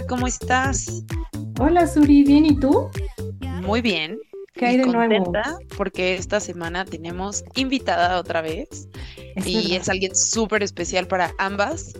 Hola, ¿cómo estás? Hola, Suri, ¿bien y tú? Muy bien. ¿Qué hay de contenta nuevo? porque esta semana tenemos invitada otra vez Es y verdad. es alguien súper especial para ambas.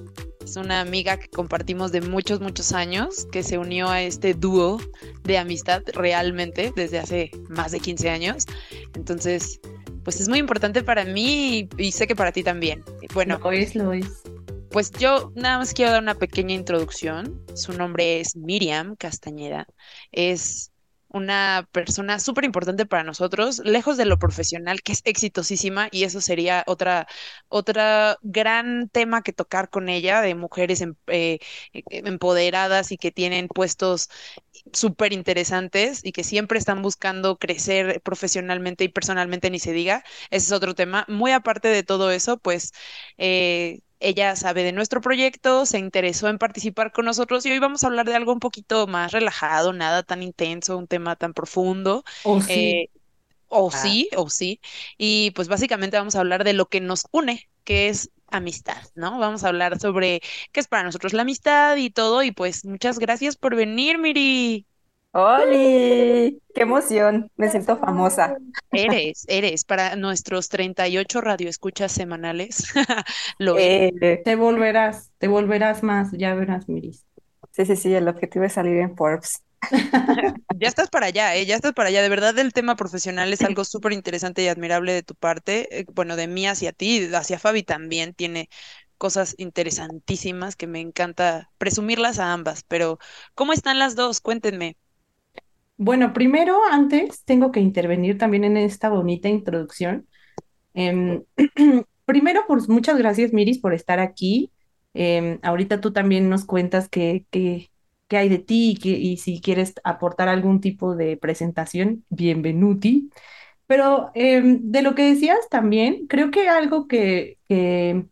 Es una amiga que compartimos de muchos, muchos años, que se unió a este dúo de amistad realmente desde hace más de 15 años. Entonces, pues es muy importante para mí y, y sé que para ti también. Bueno, Lo es, lo es. Pues yo nada más quiero dar una pequeña introducción. Su nombre es Miriam Castañeda. Es una persona súper importante para nosotros, lejos de lo profesional, que es exitosísima, y eso sería otra, otra gran tema que tocar con ella, de mujeres em- eh, eh, empoderadas y que tienen puestos súper interesantes y que siempre están buscando crecer profesionalmente y personalmente, ni se diga. Ese es otro tema. Muy aparte de todo eso, pues eh, ella sabe de nuestro proyecto, se interesó en participar con nosotros y hoy vamos a hablar de algo un poquito más relajado, nada tan intenso, un tema tan profundo. O sí. eh, o Ah. sí, o sí. Y pues básicamente vamos a hablar de lo que nos une, que es amistad, ¿no? Vamos a hablar sobre qué es para nosotros la amistad y todo. Y pues muchas gracias por venir, Miri. ¡Holi! ¡Qué emoción! Me siento famosa. Eres, eres para nuestros 38 radioescuchas semanales. Lo. Eh, Te volverás, te volverás más, ya verás, Miris. sí, sí, sí, el objetivo es salir en Forbes. Ya estás para allá, ¿eh? Ya estás para allá. De verdad, el tema profesional es algo súper interesante y admirable de tu parte. eh, bueno, de mí hacia ti, hacia Fabi también tiene cosas interesantísimas que me encanta presumirlas a ambas. Pero, ¿cómo están las dos? Cuéntenme. Bueno, primero, antes, tengo que intervenir también en esta bonita introducción. Em, primero, pues muchas gracias, Miris, por estar aquí. Em, ahorita tú también nos cuentas qué, qué, qué hay de ti y, que- y si quieres aportar algún tipo de presentación, bienvenuti. Pero em, de lo que decías también, creo que algo que, que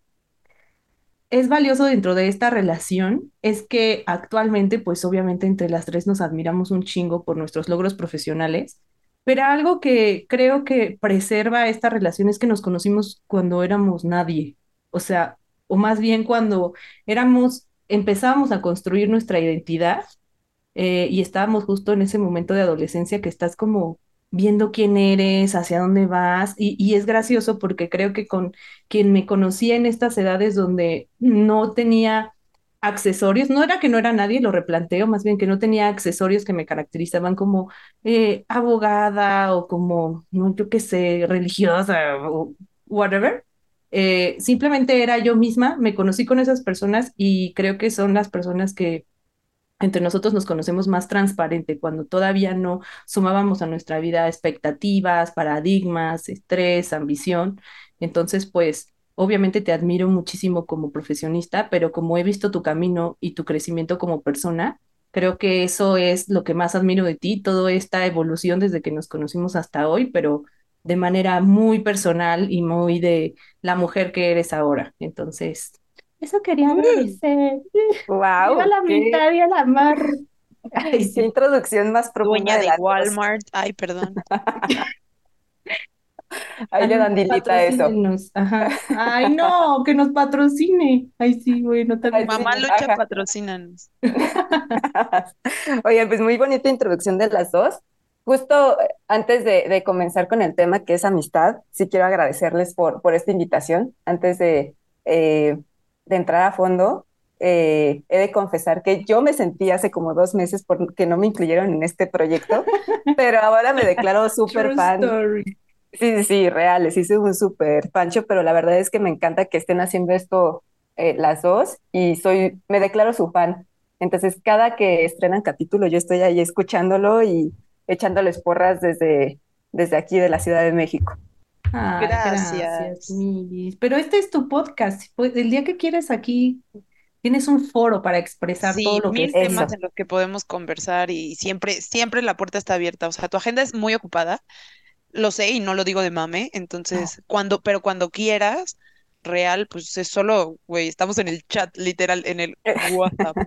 es valioso dentro de esta relación es que actualmente, pues obviamente entre las tres nos admiramos un chingo por nuestros logros profesionales, pero algo que creo que preserva esta relación es que nos conocimos cuando éramos nadie, o sea, o más bien cuando éramos, empezábamos a construir nuestra identidad eh, y estábamos justo en ese momento de adolescencia que estás como viendo quién eres, hacia dónde vas, y, y es gracioso porque creo que con quien me conocía en estas edades donde no tenía accesorios, no era que no era nadie, lo replanteo, más bien que no tenía accesorios que me caracterizaban como eh, abogada o como, no, yo qué sé, religiosa o whatever. Eh, simplemente era yo misma, me conocí con esas personas y creo que son las personas que entre nosotros nos conocemos más transparente, cuando todavía no sumábamos a nuestra vida expectativas, paradigmas, estrés, ambición. Entonces, pues, obviamente te admiro muchísimo como profesionista, pero como he visto tu camino y tu crecimiento como persona, creo que eso es lo que más admiro de ti, toda esta evolución desde que nos conocimos hasta hoy, pero de manera muy personal y muy de la mujer que eres ahora. Entonces, eso quería agradecer. ¡Wow! Viva la ¡Qué, mitad y a la mar. ay, qué introducción más profunda Dueña de! Walmart. Ay, perdón. Ahí le dan dilita a eso. Ajá. Ay, no, que nos patrocine. Ay, sí, bueno, Ay, también. sí, Mamá Lucha, ajá. patrocínanos. Oye, pues muy bonita introducción de las dos. Justo eh, antes de, de comenzar con el tema que es amistad, sí quiero agradecerles por, por esta invitación. Antes de, eh, de entrar a fondo, eh, he de confesar que yo me sentí hace como dos meses porque no me incluyeron en este proyecto, pero ahora me declaro súper fan. story. Sí, sí, sí, reales, sí soy un súper pancho, pero la verdad es que me encanta que estén haciendo esto eh, las dos y soy, me declaro su fan. Entonces, cada que estrenan capítulo, yo estoy ahí escuchándolo y echándoles porras desde, desde aquí de la Ciudad de México. Ay, gracias, Gracias. Miris. Pero este es tu podcast. Pues el día que quieres aquí, tienes un foro para expresar todo lo que mil temas Eso. en los que podemos conversar y siempre, siempre la puerta está abierta. O sea, tu agenda es muy ocupada, lo sé y no lo digo de mame. Entonces, cuando, pero cuando quieras, real, pues es solo, güey, estamos en el chat, literal, en el WhatsApp.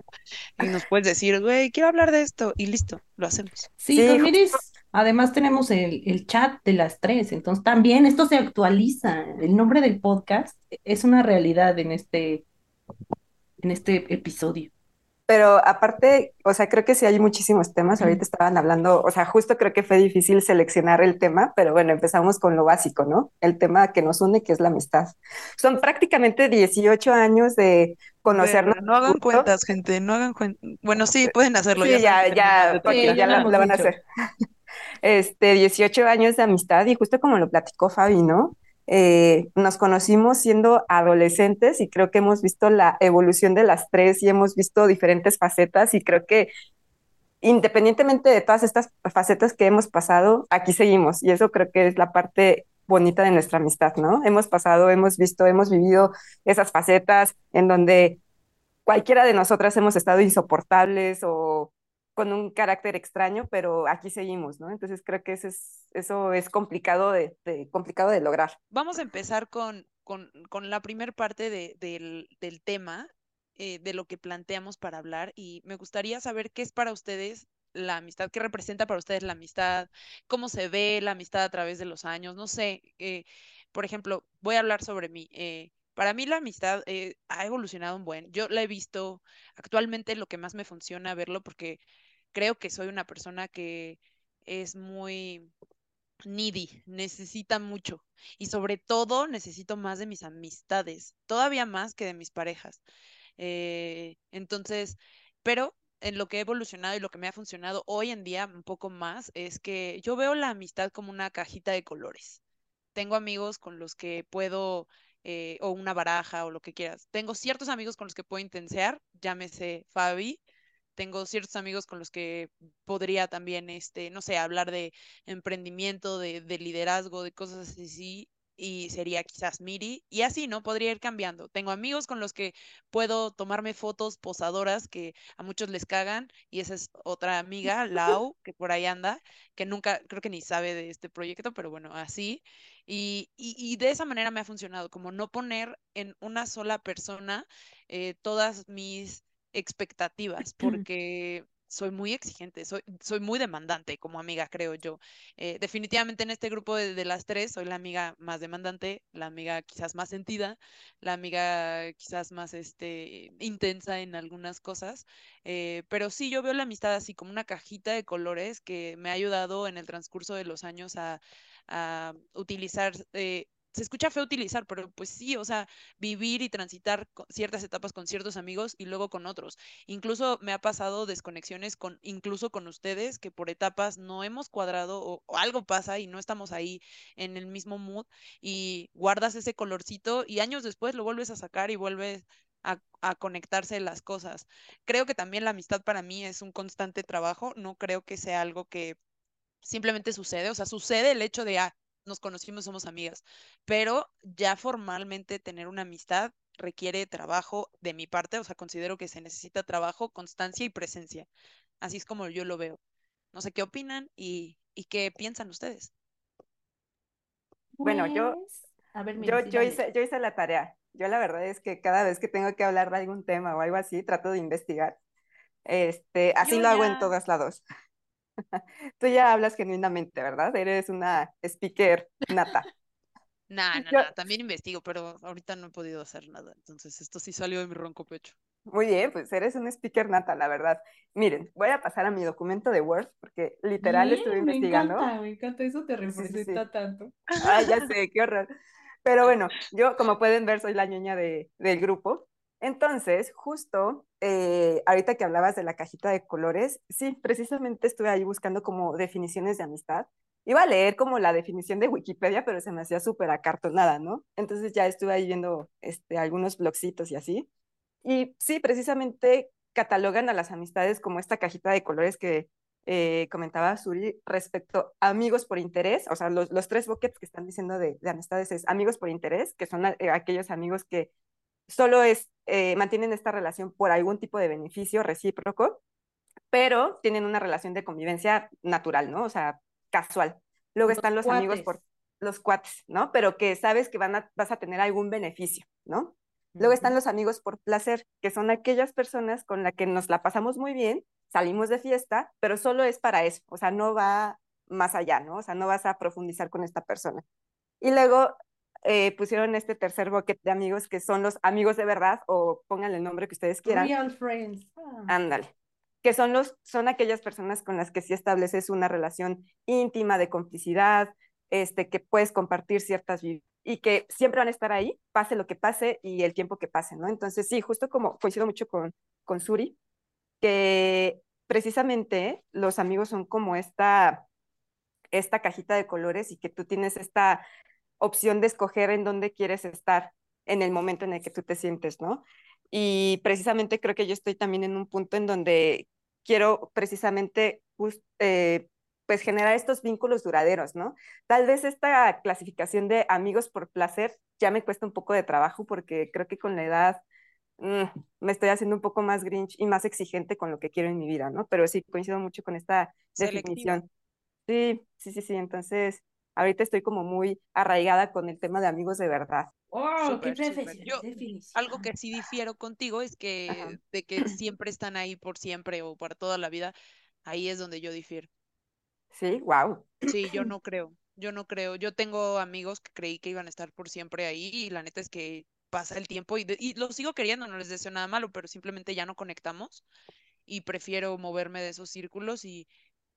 Y nos puedes decir, güey, quiero hablar de esto. Y listo, lo hacemos. Sí, Sí, con Miris, además tenemos el, el chat de las tres, entonces también esto se actualiza. El nombre del podcast es una realidad en este, en este episodio. pero aparte, o sea, creo que sí hay muchísimos temas. Ahorita estaban hablando, o sea, justo creo que fue difícil seleccionar el tema, pero bueno, empezamos con lo básico, ¿no? El tema que nos une, que es la amistad. Son prácticamente 18 años de conocernos. no hagan cuentas, gente, no hagan cuentas. Bueno, sí, pueden hacerlo. Sí, ya, ya, ya, ya la, van a hacer. Este, 18 años de amistad y justo como lo platicó Fabi, ¿no? Eh, nos conocimos siendo adolescentes y creo que hemos visto la evolución de las tres y hemos visto diferentes facetas y creo que independientemente de todas estas facetas que hemos pasado, aquí seguimos y eso creo que es la parte bonita de nuestra amistad, ¿no? Hemos pasado, hemos visto, hemos vivido esas facetas en donde cualquiera de nosotras hemos estado insoportables o con un carácter extraño, pero aquí seguimos, ¿no? Entonces creo que eso es, eso es complicado, de, complicado de lograr. Vamos a empezar con, con, con la primera parte de, del, del, tema, eh, de lo que planteamos para hablar, y me gustaría saber qué es para ustedes la amistad, qué representa para ustedes la amistad, cómo se ve la amistad a través de los años, no sé, eh, por ejemplo, voy a hablar sobre mí. Eh, para mí la amistad ha evolucionado un buen. Yo la he visto actualmente lo que más me funciona verlo porque creo que soy una persona que es muy needy, necesita mucho y sobre todo necesito más de mis amistades, todavía más que de mis parejas. Eh, entonces, pero en lo que he evolucionado y lo que me ha funcionado hoy en día un poco más es que yo veo la amistad como una cajita de colores. Tengo amigos con los que puedo, eh, o una baraja o lo que quieras. Tengo ciertos amigos con los que puedo intensear, llámese Fabi, tengo ciertos amigos con los que podría también, este, no sé, hablar de emprendimiento, de, de liderazgo, de cosas así, y sería quizás Miri, y así, ¿no? Podría ir cambiando. Tengo amigos con los que puedo tomarme fotos posadoras que a muchos les cagan, y esa es otra amiga, Lau, que por ahí anda, que nunca, creo que ni sabe de este proyecto, pero bueno, así. Y, y, y de esa manera me ha funcionado, como no poner en una sola persona eh, todas mis expectativas, porque soy muy exigente, soy, soy muy demandante como amiga, creo yo. Eh, definitivamente en este grupo de, las tres soy la amiga más demandante, la amiga quizás más sentida, la amiga quizás más este, intensa en algunas cosas, eh, pero sí yo veo la amistad así como una cajita de colores que me ha ayudado en el transcurso de los años a, a utilizar eh, se escucha feo utilizar, pero pues sí, o sea, vivir y transitar ciertas etapas con ciertos amigos y luego con otros. Incluso me ha pasado desconexiones con, incluso con ustedes, que por etapas no hemos cuadrado o, algo pasa y no estamos ahí en el mismo mood y guardas ese colorcito y años después lo vuelves a sacar y vuelves a, conectarse las cosas. Creo que también la amistad para mí es un constante trabajo, no creo que sea algo que simplemente sucede, o sea, sucede el hecho de, ah, nos conocimos, somos amigas, pero ya formalmente tener una amistad requiere trabajo de mi parte, o sea, considero que se necesita trabajo, constancia y presencia. Así es como yo lo veo. No sé qué opinan y, y qué piensan ustedes. Bueno, yo, pues, a ver, yo, yo, hice, yo hice la tarea. Yo la verdad es que cada vez que tengo que hablar de algún tema o algo así, trato de investigar. Este, así lo hago en todos lados. Tú ya hablas genuinamente, ¿verdad? Eres una speaker nata. Nah, nah, también investigo, pero ahorita no he podido hacer nada. Entonces, esto sí salió de mi ronco pecho. Muy bien, pues eres un speaker nata, la verdad. Miren, voy a pasar a mi documento de Word, porque literal estuve investigando. Me encanta, me encanta, eso te representa tanto. Ay, ya sé, qué horror. Pero bueno, yo, como pueden ver, soy la ñoña de, del grupo. Entonces, justo eh, ahorita que hablabas de la cajita de colores, sí, precisamente estuve ahí buscando como definiciones de amistad. Iba a leer como la definición de Wikipedia, pero se me hacía súper acartonada, ¿no? Entonces ya estuve ahí viendo este, algunos blogcitos y así. Y sí, precisamente catalogan a las amistades como esta cajita de colores que eh, comentaba Suri respecto a amigos por interés, o sea, los, tres buckets que están diciendo de, de, amistades es amigos por interés, que son eh, aquellos amigos que solo es, eh, mantienen esta relación por algún tipo de beneficio recíproco, pero tienen una relación de convivencia natural, ¿no? O sea, casual. Luego están los amigos por los cuates, ¿no? Pero que sabes que van a, vas a tener algún beneficio, ¿no? Luego están los amigos por placer, que son aquellas personas con las que nos la pasamos muy bien, salimos de fiesta, pero solo es para eso, o sea, no va más allá, ¿no? O sea, no vas a profundizar con esta persona. Y luego eh, pusieron este tercer bucket de amigos que son los amigos de verdad o pónganle el nombre que ustedes quieran. Real friends. Ah. Ándale. Que son, los, son aquellas personas con las que sí estableces una relación íntima de complicidad, este, que puedes compartir ciertas y que siempre van a estar ahí, pase lo que pase y el tiempo que pase, ¿no? Entonces, sí, justo como coincido mucho con, con Suri, que precisamente los amigos son como esta, esta cajita de colores y que tú tienes esta opción de escoger en dónde quieres estar en el momento en el que tú te sientes, ¿no? Y precisamente creo que yo estoy también en un punto en donde quiero precisamente eh, pues generar estos vínculos duraderos, ¿no? Tal vez esta clasificación de amigos por placer ya me cuesta un poco de trabajo porque creo que con la edad mm, me estoy haciendo un poco más grinch y más exigente con lo que quiero en mi vida, ¿no? Pero sí, coincido mucho con esta definición. Sí, sí, sí, sí. Entonces, ahorita estoy como muy arraigada con el tema de amigos de verdad. ¡Oh, qué algo que sí difiero contigo es que de que siempre están ahí por siempre o para toda la vida, ahí es donde yo difiero. Sí, wow. Sí, yo no creo, yo no creo. Yo tengo amigos que creí que iban a estar por siempre ahí y la neta es que pasa el tiempo y, y lo sigo queriendo, no les deseo nada malo, pero simplemente ya no conectamos y prefiero moverme de esos círculos y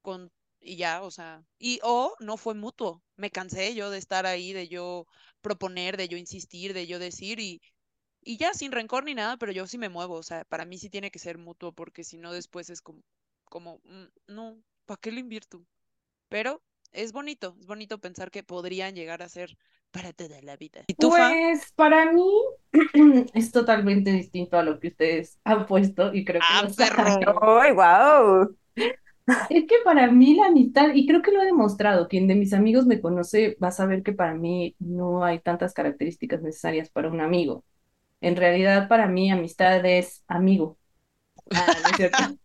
con y ya, o sea, y o no fue mutuo. Me cansé yo de estar ahí, de yo proponer, de yo insistir, de yo decir y y ya sin rencor ni nada, pero yo sí me muevo, o sea, para mí sí tiene que ser mutuo porque si no después es como como mm, no, ¿para qué le invierto? Pero es bonito, es bonito pensar que podrían llegar a ser para toda la vida. ¿Y tú, pues para mí es totalmente distinto a lo que ustedes han puesto y creo que ah, ¡Ay, wow! Es que para mí la amistad, y creo que lo he demostrado, quien de mis amigos me conoce va a saber que para mí no hay tantas características necesarias para un amigo. En realidad, para mí, amistad es amigo. Ah, ¿no es cierto?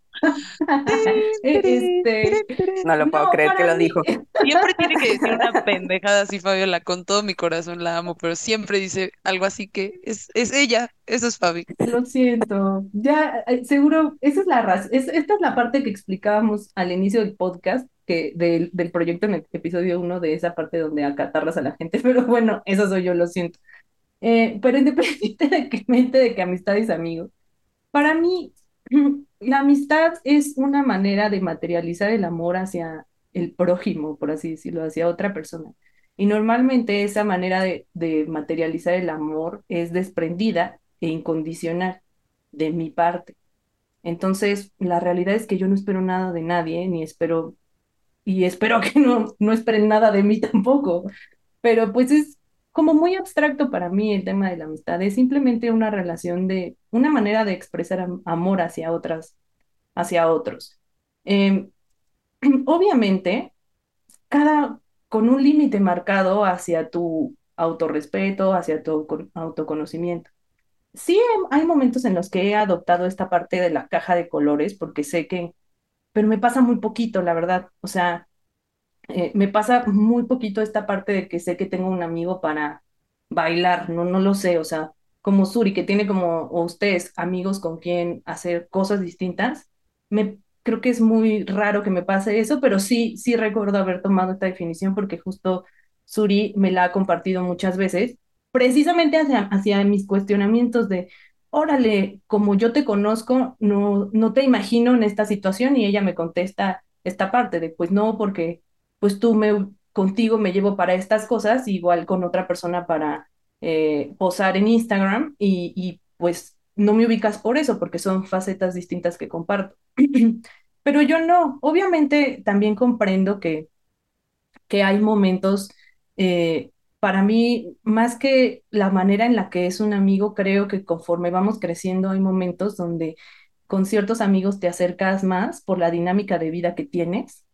este, no lo puedo creer que lo dijo. Siempre tiene que decir una pendejada así, Fabiola, con todo mi corazón la amo, pero siempre dice algo así que es, es ella, eso es Fabi. Lo siento, ya eh, seguro, esa es la razón, esta es la parte que explicábamos al inicio del podcast, que del, del proyecto en el episodio 1 de esa parte donde acatarras a la gente, pero bueno, eso soy yo, lo siento. Eh, pero independientemente de que amistad es amigo, para mí la amistad es una manera de materializar el amor hacia el prójimo, por así decirlo, hacia otra persona. Y normalmente esa manera de, materializar el amor es desprendida e incondicional de mi parte. Entonces, la realidad es que yo no espero nada de nadie, ni espero, y espero que no, no esperen nada de mí tampoco. Pero pues es como muy abstracto para mí el tema de la amistad. Es simplemente una relación de, una manera de expresar amor hacia otras, hacia otros. Em, obviamente, cada, con un límite marcado hacia tu autorrespeto, hacia tu autoconocimiento. Sí hay momentos en los que he adoptado esta parte de la caja de colores porque sé que, pero me pasa muy poquito, la verdad. O sea, eh, me pasa muy poquito esta parte de que sé que tengo un amigo para bailar, no, no lo sé, o sea, como Suri, que tiene como, o ustedes, amigos con quien hacer cosas distintas, me creo que es muy raro que me pase eso, pero sí, sí recuerdo haber tomado esta definición porque justo Suri me la ha compartido muchas veces, precisamente hacia, hacia mis cuestionamientos de, órale, como yo te conozco, no, no te imagino en esta situación y ella me contesta esta parte de, pues no, porque pues tú me, contigo me llevo para estas cosas, igual con otra persona para eh, posar en Instagram y, y pues no me ubicas por eso, porque son facetas distintas que comparto. Pero yo no, obviamente también comprendo que, que hay momentos, eh, para mí, más que la manera en la que es un amigo, creo que conforme vamos creciendo hay momentos donde con ciertos amigos te acercas más por la dinámica de vida que tienes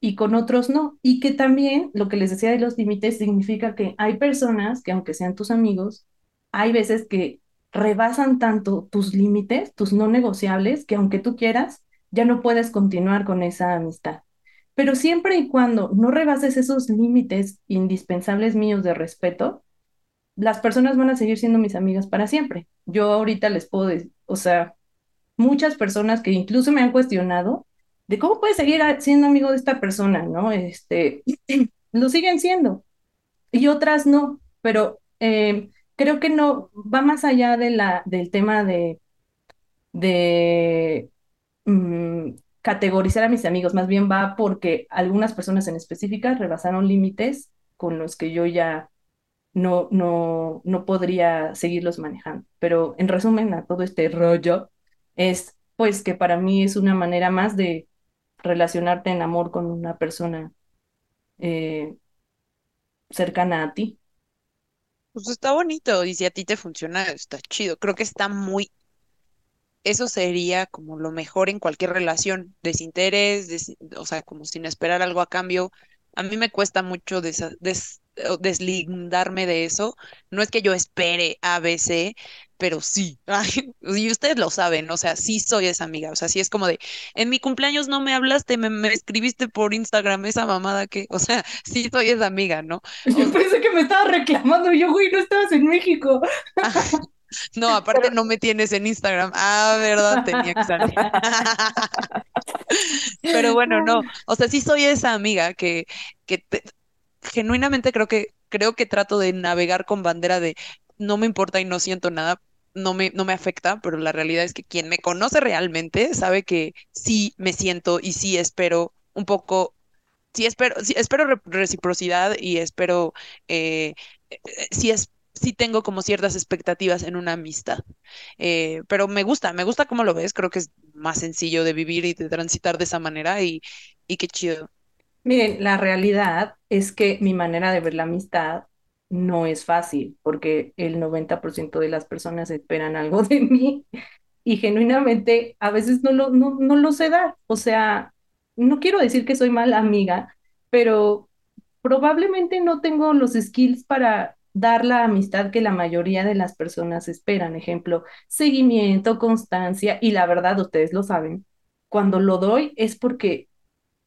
y con otros no. Y que también lo que les decía de los límites significa que hay personas que aunque sean tus amigos, hay veces que rebasan tanto tus límites, tus no negociables, que aunque tú quieras, ya no puedes continuar con esa amistad. Pero siempre y cuando no rebases esos límites indispensables míos de respeto, las personas van a seguir siendo mis amigas para siempre. Yo ahorita les puedo decir, o sea, muchas personas que incluso me han cuestionado de cómo puedes seguir siendo amigo de esta persona, ¿no? Este, lo siguen siendo. Y otras no. pero eh, creo que no va más allá de la, del tema de, de mm, categorizar a mis amigos, más bien va porque algunas personas en específica rebasaron límites con los que yo ya no, no, no podría seguirlos manejando. Pero en resumen a todo este rollo es pues que para mí es una manera más de relacionarte en amor con una persona eh, cercana a ti. Pues está bonito y si a ti te funciona, está chido. Creo que está muy eso sería como lo mejor en cualquier relación, desinterés, o sea, como sin esperar algo a cambio. A mí me cuesta mucho des deslindarme de eso. No es que yo espere A, B, C, pero sí. y ustedes lo saben, o sea, sí soy esa amiga. O sea, sí es como de, en mi cumpleaños no me hablaste, me, escribiste por Instagram esa mamada que, o sea, sí soy esa amiga, ¿no? Yo pensé que me estaba reclamando, yo, güey, no estabas en México. No, aparte no me tienes en Instagram. Ah, verdad, tenía que salir. Pero bueno, no. O sea, sí soy esa amiga que, que genuinamente creo que, creo que trato de navegar con bandera de no me importa y no siento nada, no me, no me afecta, pero la realidad es que quien me conoce realmente sabe que sí me siento y sí espero un poco, sí espero, sí espero reciprocidad y espero, eh, eh, sí es sí tengo como ciertas expectativas en una amistad. Eh, pero me gusta, me gusta cómo lo ves, creo que es más sencillo de vivir y de transitar de esa manera y, y qué chido. Miren, la realidad es que mi manera de ver la amistad no es fácil, porque el 90% de las personas esperan algo de mí y genuinamente a veces no lo, no, no lo sé dar. O sea, no quiero decir que soy mala amiga, pero probablemente no tengo los skills para dar la amistad que la mayoría de las personas esperan. Ejemplo, seguimiento, constancia y la verdad, ustedes lo saben, cuando lo doy es porque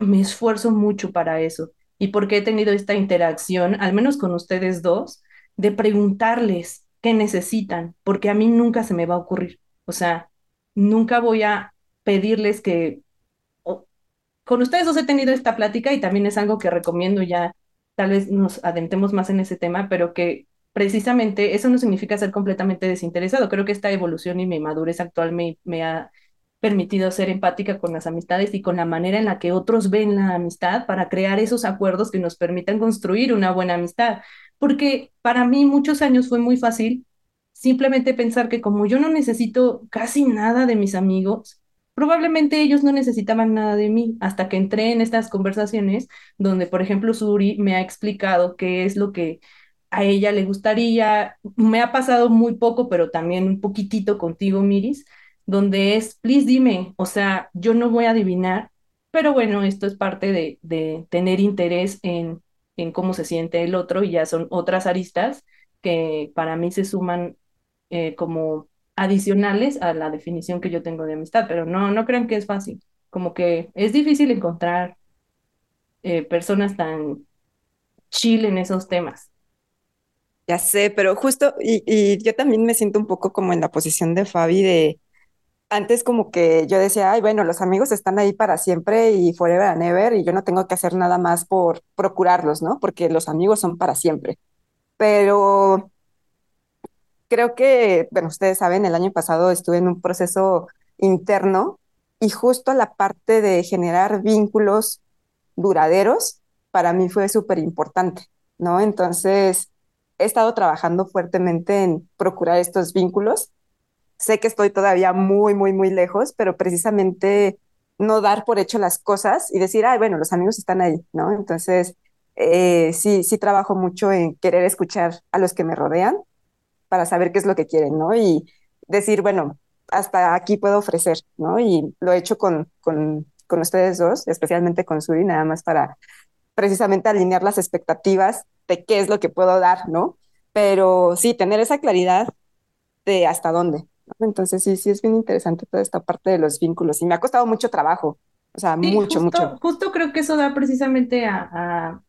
me esfuerzo mucho para eso y porque he tenido esta interacción, al menos con ustedes dos, de preguntarles qué necesitan, porque a mí nunca se me va a ocurrir. O sea, nunca voy a pedirles que... con ustedes dos he tenido esta plática y también es algo que recomiendo ya tal vez nos adentremos más en ese tema, pero que precisamente eso no significa ser completamente desinteresado. Creo que esta evolución y mi madurez actual me, me ha permitido ser empática con las amistades y con la manera en la que otros ven la amistad para crear esos acuerdos que nos permitan construir una buena amistad. Porque para mí muchos años fue muy fácil simplemente pensar que como yo no necesito casi nada de mis amigos, Probablemente ellos no necesitaban nada de mí hasta que entré en estas conversaciones donde, por ejemplo, Suri me ha explicado qué es lo que a ella le gustaría. Me ha pasado muy poco, pero también un poquitito contigo, Miris, donde es, please dime, o sea, yo no voy a adivinar, pero bueno, esto es parte de, de tener interés en, en cómo se siente el otro y ya son otras aristas que para mí se suman eh, como adicionales a la definición que yo tengo de amistad, pero no, no crean que es fácil. Como que es difícil encontrar eh, personas tan chill en esos temas. Ya sé, pero justo, y, y, yo también me siento un poco como en la posición de Fabi de antes como que yo decía, ay, bueno, los amigos están ahí para siempre y forever and ever y yo no tengo que hacer nada más por procurarlos, ¿no? Porque los amigos son para siempre. Pero creo que, bueno, ustedes saben, el año pasado estuve en un proceso interno y justo la parte de generar vínculos duraderos para mí fue súper importante, ¿no? Entonces, he estado trabajando fuertemente en procurar estos vínculos. Sé que estoy todavía muy, muy, muy lejos, pero precisamente no dar por hecho las cosas y decir, ay, bueno, los amigos están ahí, ¿no? Entonces, eh, sí, sí trabajo mucho en querer escuchar a los que me rodean para saber qué es lo que quieren, ¿no? Y decir, bueno, hasta aquí puedo ofrecer, ¿no? Y lo he hecho con, con, con ustedes dos, especialmente con Suri, nada más para precisamente alinear las expectativas de qué es lo que puedo dar, ¿no? Pero sí, tener esa claridad de hasta dónde. Entonces, sí, sí, es bien interesante toda esta parte de los vínculos y me ha costado mucho trabajo, o sea, mucho, mucho. Justo creo que eso da precisamente a,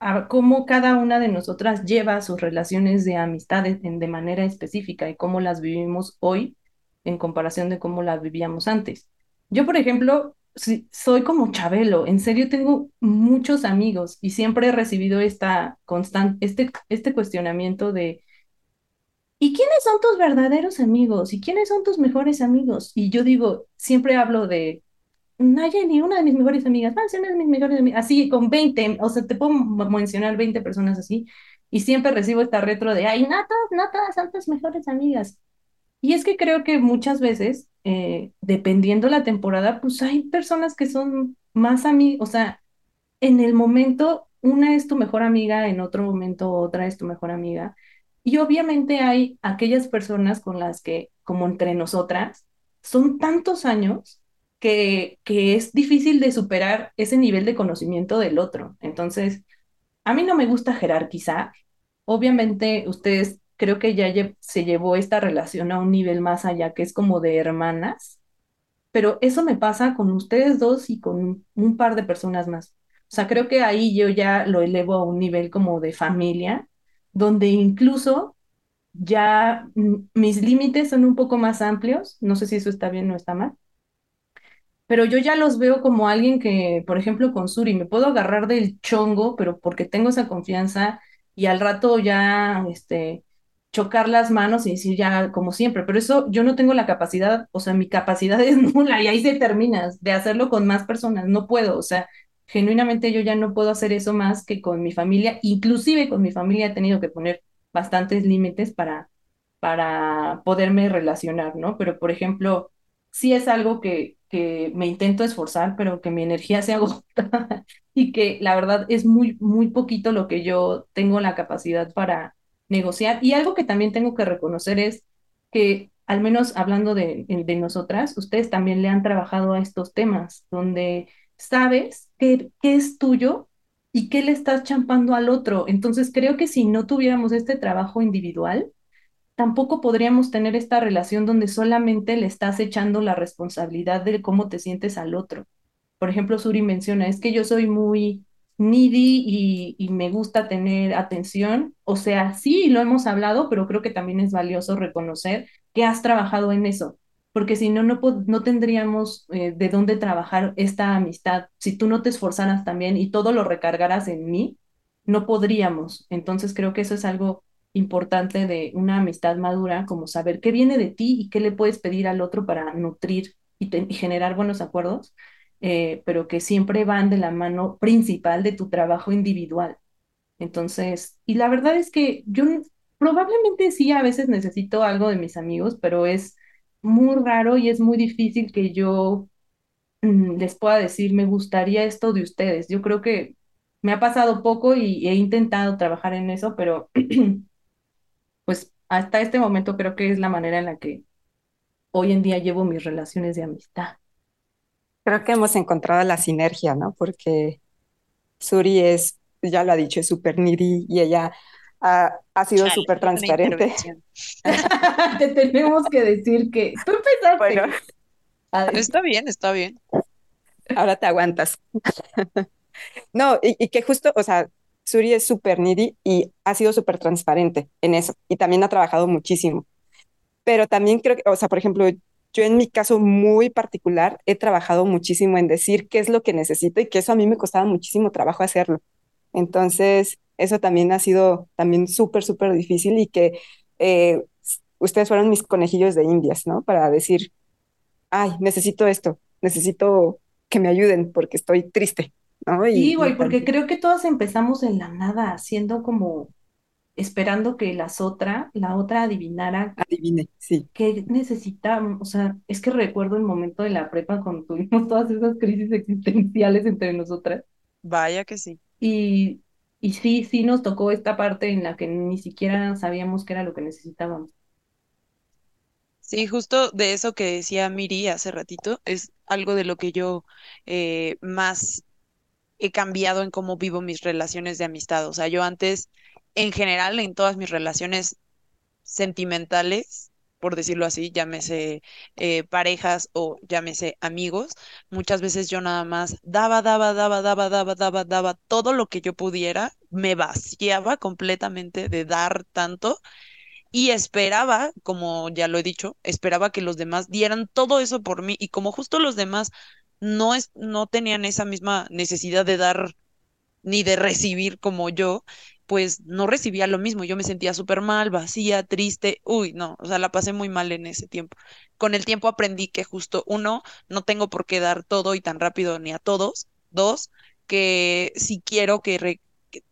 a cómo cada una de nosotras lleva sus relaciones de amistades de manera específica y cómo las vivimos hoy en comparación de cómo las vivíamos antes. Yo, por ejemplo, soy como Chabelo, en serio tengo muchos amigos y siempre he recibido esta constante, este, este cuestionamiento de, ¿y quiénes son tus verdaderos amigos? ¿Y quiénes son tus mejores amigos? Y yo digo, siempre hablo de, Nayeli, una de mis mejores amigas, va a ser una de mis mejores amigas, así con 20, o sea, te puedo mencionar 20 personas así, y siempre recibo esta retro de, ay, no todas, no todas son tus mejores amigas. Y es que creo que muchas veces, eh, dependiendo la temporada, pues hay personas que son más amigos, o sea, en el momento una es tu mejor amiga, en otro momento otra es tu mejor amiga. Y obviamente hay aquellas personas con las que, como entre nosotras, son tantos años que, que es difícil de superar ese nivel de conocimiento del otro. Entonces, a mí no me gusta jerarquizar. Obviamente, ustedes creo que ya se llevó esta relación a un nivel más allá, que es como de hermanas, pero eso me pasa con ustedes dos y con un par de personas más. O sea, creo que ahí yo ya lo elevo a un nivel como de familia, donde incluso ya mis límites son un poco más amplios, no sé si eso está bien o está mal, pero yo ya los veo como alguien que, por ejemplo, con Suri, me puedo agarrar del chongo, pero porque tengo esa confianza y al rato ya, este, chocar las manos y decir ya como siempre, pero eso yo no tengo la capacidad, o sea, mi capacidad es nula y ahí se termina de hacerlo con más personas, no puedo, o sea, genuinamente yo ya no puedo hacer eso más que con mi familia, inclusive con mi familia he tenido que poner bastantes límites para, para poderme relacionar, ¿no? Pero, por ejemplo, sí es algo que, que me intento esforzar, pero que mi energía se agota y que la verdad es muy, muy poquito lo que yo tengo la capacidad para negociar. Y algo que también tengo que reconocer es que, al menos hablando de, de nosotras, ustedes también le han trabajado a estos temas, donde sabes qué, es tuyo y qué le estás champando al otro. Entonces creo que si no tuviéramos este trabajo individual, tampoco podríamos tener esta relación donde solamente le estás echando la responsabilidad de cómo te sientes al otro. Por ejemplo, Suri menciona, es que yo soy muy needy y, me gusta tener atención. O sea, sí, lo hemos hablado, pero creo que también es valioso reconocer que has trabajado en eso, porque si no, no, no tendríamos eh, de dónde trabajar esta amistad. Si tú no te esforzaras también y todo lo recargaras en mí, no podríamos. Entonces creo que eso es algo importante de una amistad madura, como saber qué viene de ti y qué le puedes pedir al otro para nutrir y generar buenos acuerdos. Eh, pero que siempre van de la mano principal de tu trabajo individual. Entonces, y la verdad es que yo probablemente sí a veces necesito algo de mis amigos, pero es muy raro y es muy difícil que yo mm, les pueda decir, me gustaría esto de ustedes. Yo creo que me ha pasado poco y he intentado trabajar en eso, pero pues hasta este momento creo que es la manera en la que hoy en día llevo mis relaciones de amistad creo que hemos encontrado la sinergia, ¿no? Porque Suri es, ya lo ha dicho, es súper needy y ella ha, ha sido súper transparente. Te tenemos que decir que tú empezaste. Bueno, está bien, está bien. Ahora te aguantas. no, y, y, que justo, o sea, Suri es súper needy y ha sido súper transparente en eso y también ha trabajado muchísimo. Pero también creo que, o sea, por ejemplo, yo en mi caso muy particular he trabajado muchísimo en decir qué es lo que necesito y que eso a mí me costaba muchísimo trabajo hacerlo. Entonces, eso también ha sido también súper, súper difícil y que eh, ustedes fueron mis conejillos de indias, ¿no? Para decir, ay, necesito esto, necesito que me ayuden porque estoy triste, ¿no? sí, güey, porque creo que todas empezamos en la nada, haciendo como esperando que las otra, la otra adivinara. Adivine, sí. ¿Qué necesitamos? O sea, es que recuerdo el momento de la prepa cuando tuvimos todas esas crisis existenciales entre nosotras. Vaya que sí. Y, y sí, sí nos tocó esta parte en la que ni siquiera sabíamos qué era lo que necesitábamos. Sí, justo de eso que decía Miri hace ratito, es algo de lo que yo eh, más he cambiado en cómo vivo mis relaciones de amistad. O sea, yo antes en general en todas mis relaciones sentimentales, por decirlo así, llámese eh, parejas o llámese amigos, muchas veces yo nada más daba, daba, daba, daba, daba, daba, daba todo lo que yo pudiera, me vaciaba completamente de dar tanto y esperaba, como ya lo he dicho, esperaba que los demás dieran todo eso por mí y como justo los demás no es, no tenían esa misma necesidad de dar ni de recibir como yo, pues no recibía lo mismo. Yo me sentía súper mal, vacía, triste. Uy, no, o sea, la pasé muy mal en ese tiempo. Con el tiempo aprendí que justo, uno, no tengo por qué dar todo y tan rápido ni a todos. Dos, que si quiero que,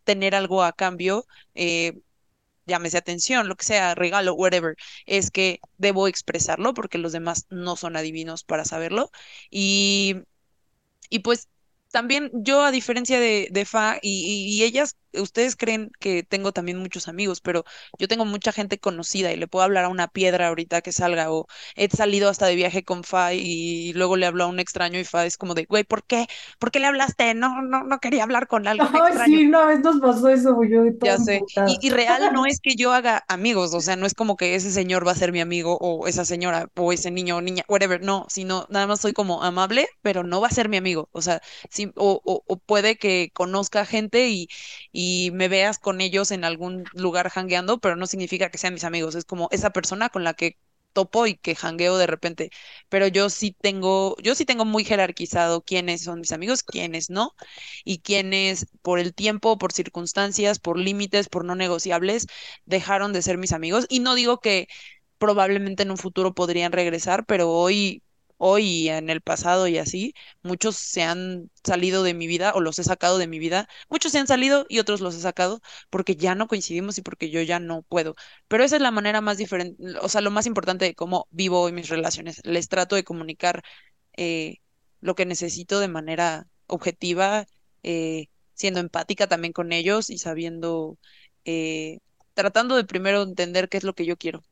tener algo a cambio, eh, llámese atención, lo que sea, regalo, whatever, es que debo expresarlo porque los demás no son adivinos para saberlo. Y, y pues también yo, a diferencia de, de Fa y, y, ellas, ustedes creen que tengo también muchos amigos, pero yo tengo mucha gente conocida y le puedo hablar a una piedra ahorita que salga, o he salido hasta de viaje con Fa y luego le hablo a un extraño y Fa es como de, güey, ¿por qué? ¿Por qué le hablaste? No, no, no quería hablar con alguien Ay, sí, una vez nos pasó eso, yo Ya sé. Y, y, real no es que yo haga amigos, o sea, no es como que ese señor va a ser mi amigo o esa señora o ese niño o niña, whatever, no, sino nada más soy como amable, pero no va a ser mi amigo, o sea, o, puede que conozca gente y, me veas con ellos en algún lugar jangueando, pero no significa que sean mis amigos, es como esa persona con la que topo y que jangueo de repente, pero yo sí tengo, yo sí tengo muy jerarquizado quiénes son mis amigos, quiénes no, y quiénes por el tiempo, por circunstancias, por límites, por no negociables, dejaron de ser mis amigos. Y no digo que probablemente en un futuro podrían regresar, pero hoy hoy y en el pasado y así, muchos se han salido de mi vida o los he sacado de mi vida, muchos se han salido y otros los he sacado porque ya no coincidimos y porque yo ya no puedo. Pero esa es la manera más diferente, o sea, lo más importante de cómo vivo hoy mis relaciones. Les trato de comunicar eh, lo que necesito de manera objetiva, eh, siendo empática también con ellos y sabiendo, eh, tratando de primero entender qué es lo que yo quiero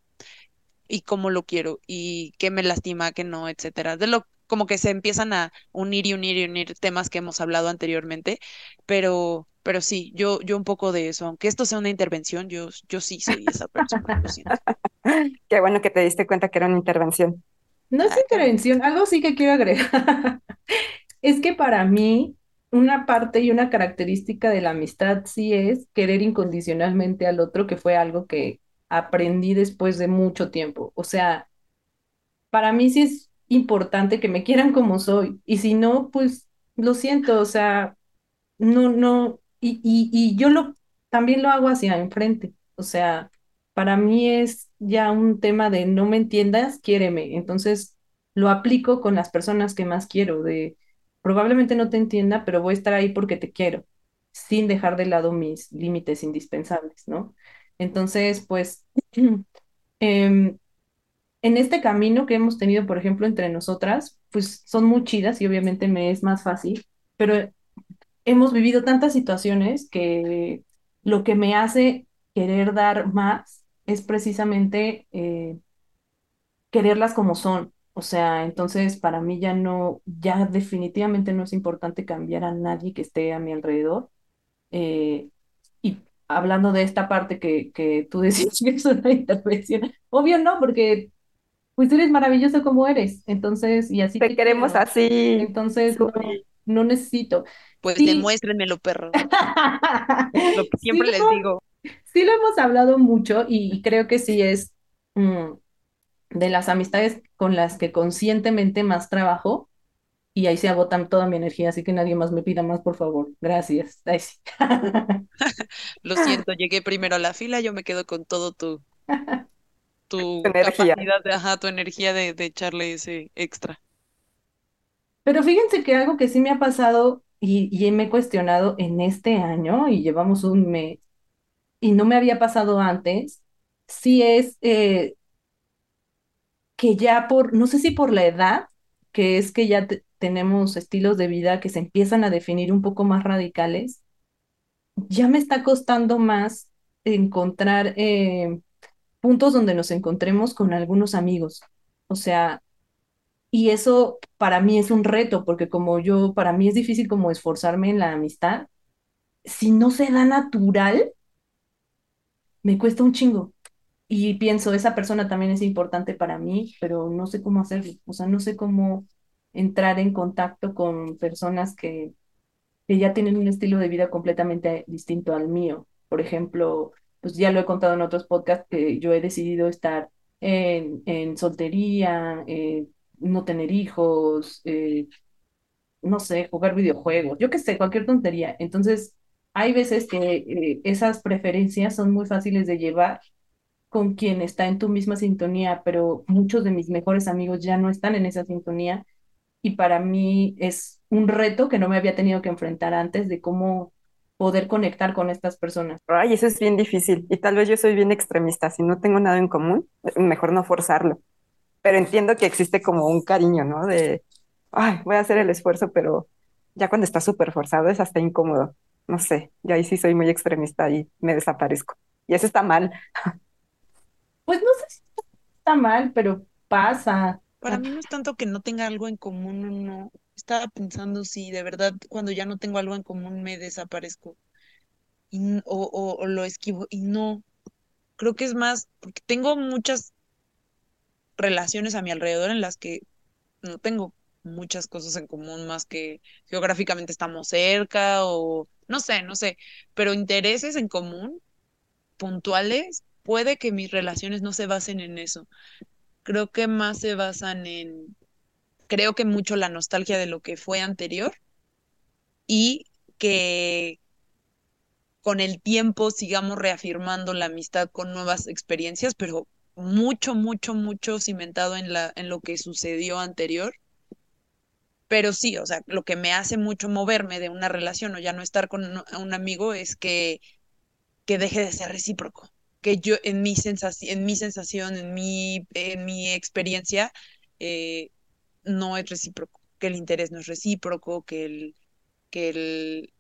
y cómo lo quiero y qué me lastima, qué no, etcétera. De lo como que se empiezan a unir y unir y unir temas que hemos hablado anteriormente, pero pero sí, yo yo un poco de eso, aunque esto sea una intervención, yo yo sí soy esa persona, lo siento. Qué bueno que te diste cuenta que era una intervención. No es intervención, algo sí que quiero agregar. es que para mí una parte y una característica de la amistad sí es querer incondicionalmente al otro, que fue algo que aprendí después de mucho tiempo. O sea, para mí sí es importante que me quieran como soy. Y si no, pues lo siento, o sea, no, no, y, y, yo lo, también lo hago hacia enfrente. O sea, para mí es ya un tema de no me entiendas, quiéreme. Entonces lo aplico con las personas que más quiero, de probablemente no te entienda, pero voy a estar ahí porque te quiero, sin dejar de lado mis límites indispensables, ¿no? Entonces, pues, em, en este camino que hemos tenido, por ejemplo, entre nosotras, pues son muy chidas y obviamente me es más fácil, pero hemos vivido tantas situaciones que lo que me hace querer dar más es precisamente eh, quererlas como son. O sea, entonces para mí ya no, ya definitivamente no es importante cambiar a nadie que esté a mi alrededor. Eh, hablando de esta parte que, que tú decías que es una intervención, obvio no, porque pues eres maravilloso como eres, entonces, y así te, queremos así. Entonces, no, no, necesito. Pues sí. demuéstrenmelo, perro. lo que siempre les digo. Sí lo hemos hablado mucho y creo que sí es mm, de las amistades con las que conscientemente más trabajo, y ahí se agotan toda mi energía, así que nadie más me pida más, por favor. Gracias. Ay, sí. Lo siento, llegué primero a la fila, yo me quedo con todo tu, tu energía. capacidad, de, ajá, tu energía de, de echarle ese extra. Pero fíjense que algo que sí me ha pasado y, y, me he cuestionado en este año, y llevamos un mes, y no me había pasado antes, sí es eh, que ya por, no sé si por la edad, que es que ya te, tenemos estilos de vida que se empiezan a definir un poco más radicales, ya me está costando más encontrar eh, puntos donde nos encontremos con algunos amigos. O sea, y eso para mí es un reto, porque como yo, para mí es difícil como esforzarme en la amistad. Si no se da natural, me cuesta un chingo. Y pienso, esa persona también es importante para mí, pero no sé cómo hacerlo. O sea, no sé cómo entrar en contacto con personas que, que ya tienen un estilo de vida completamente distinto al mío. Por ejemplo, pues ya lo he contado en otros podcasts que yo he decidido estar en, en soltería, eh, no tener hijos, eh, no sé, jugar videojuegos, yo qué sé, cualquier tontería. Entonces, hay veces que eh, esas preferencias son muy fáciles de llevar con quien está en tu misma sintonía, pero muchos de mis mejores amigos ya no están en esa sintonía y para mí es un reto que no me había tenido que enfrentar antes de cómo poder conectar con estas personas. Ay, eso es bien difícil y tal vez yo soy bien extremista, si no tengo nada en común, mejor no forzarlo, pero entiendo que existe como un cariño, ¿no? De, ay, voy a hacer el esfuerzo, pero ya cuando está súper forzado es hasta incómodo. No sé, y ahí sí soy muy extremista y me desaparezco. Y eso está mal. Pues no sé si está mal, pero pasa. Para mí no es tanto que no tenga algo en común o no. Estaba pensando si de verdad cuando ya no tengo algo en común me desaparezco y, n- o, o, o lo esquivo y no. Creo que es más porque tengo muchas relaciones a mi alrededor en las que no tengo muchas cosas en común más que geográficamente estamos cerca o no sé, no sé, pero intereses en común puntuales, puede que mis relaciones no se basen en eso. Creo que más se basan en, creo que mucho la nostalgia de lo que fue anterior y que con el tiempo sigamos reafirmando la amistad con nuevas experiencias, pero mucho, mucho, mucho cimentado en la, en lo que sucedió anterior. Pero sí, o sea, lo que me hace mucho moverme de una relación o ya no estar con un amigo es que que deje de ser recíproco, que yo en mi sensación, en mi sensación, en mi, en mi experiencia, eh, no es recíproco, que el interés no es recíproco, que el, que el,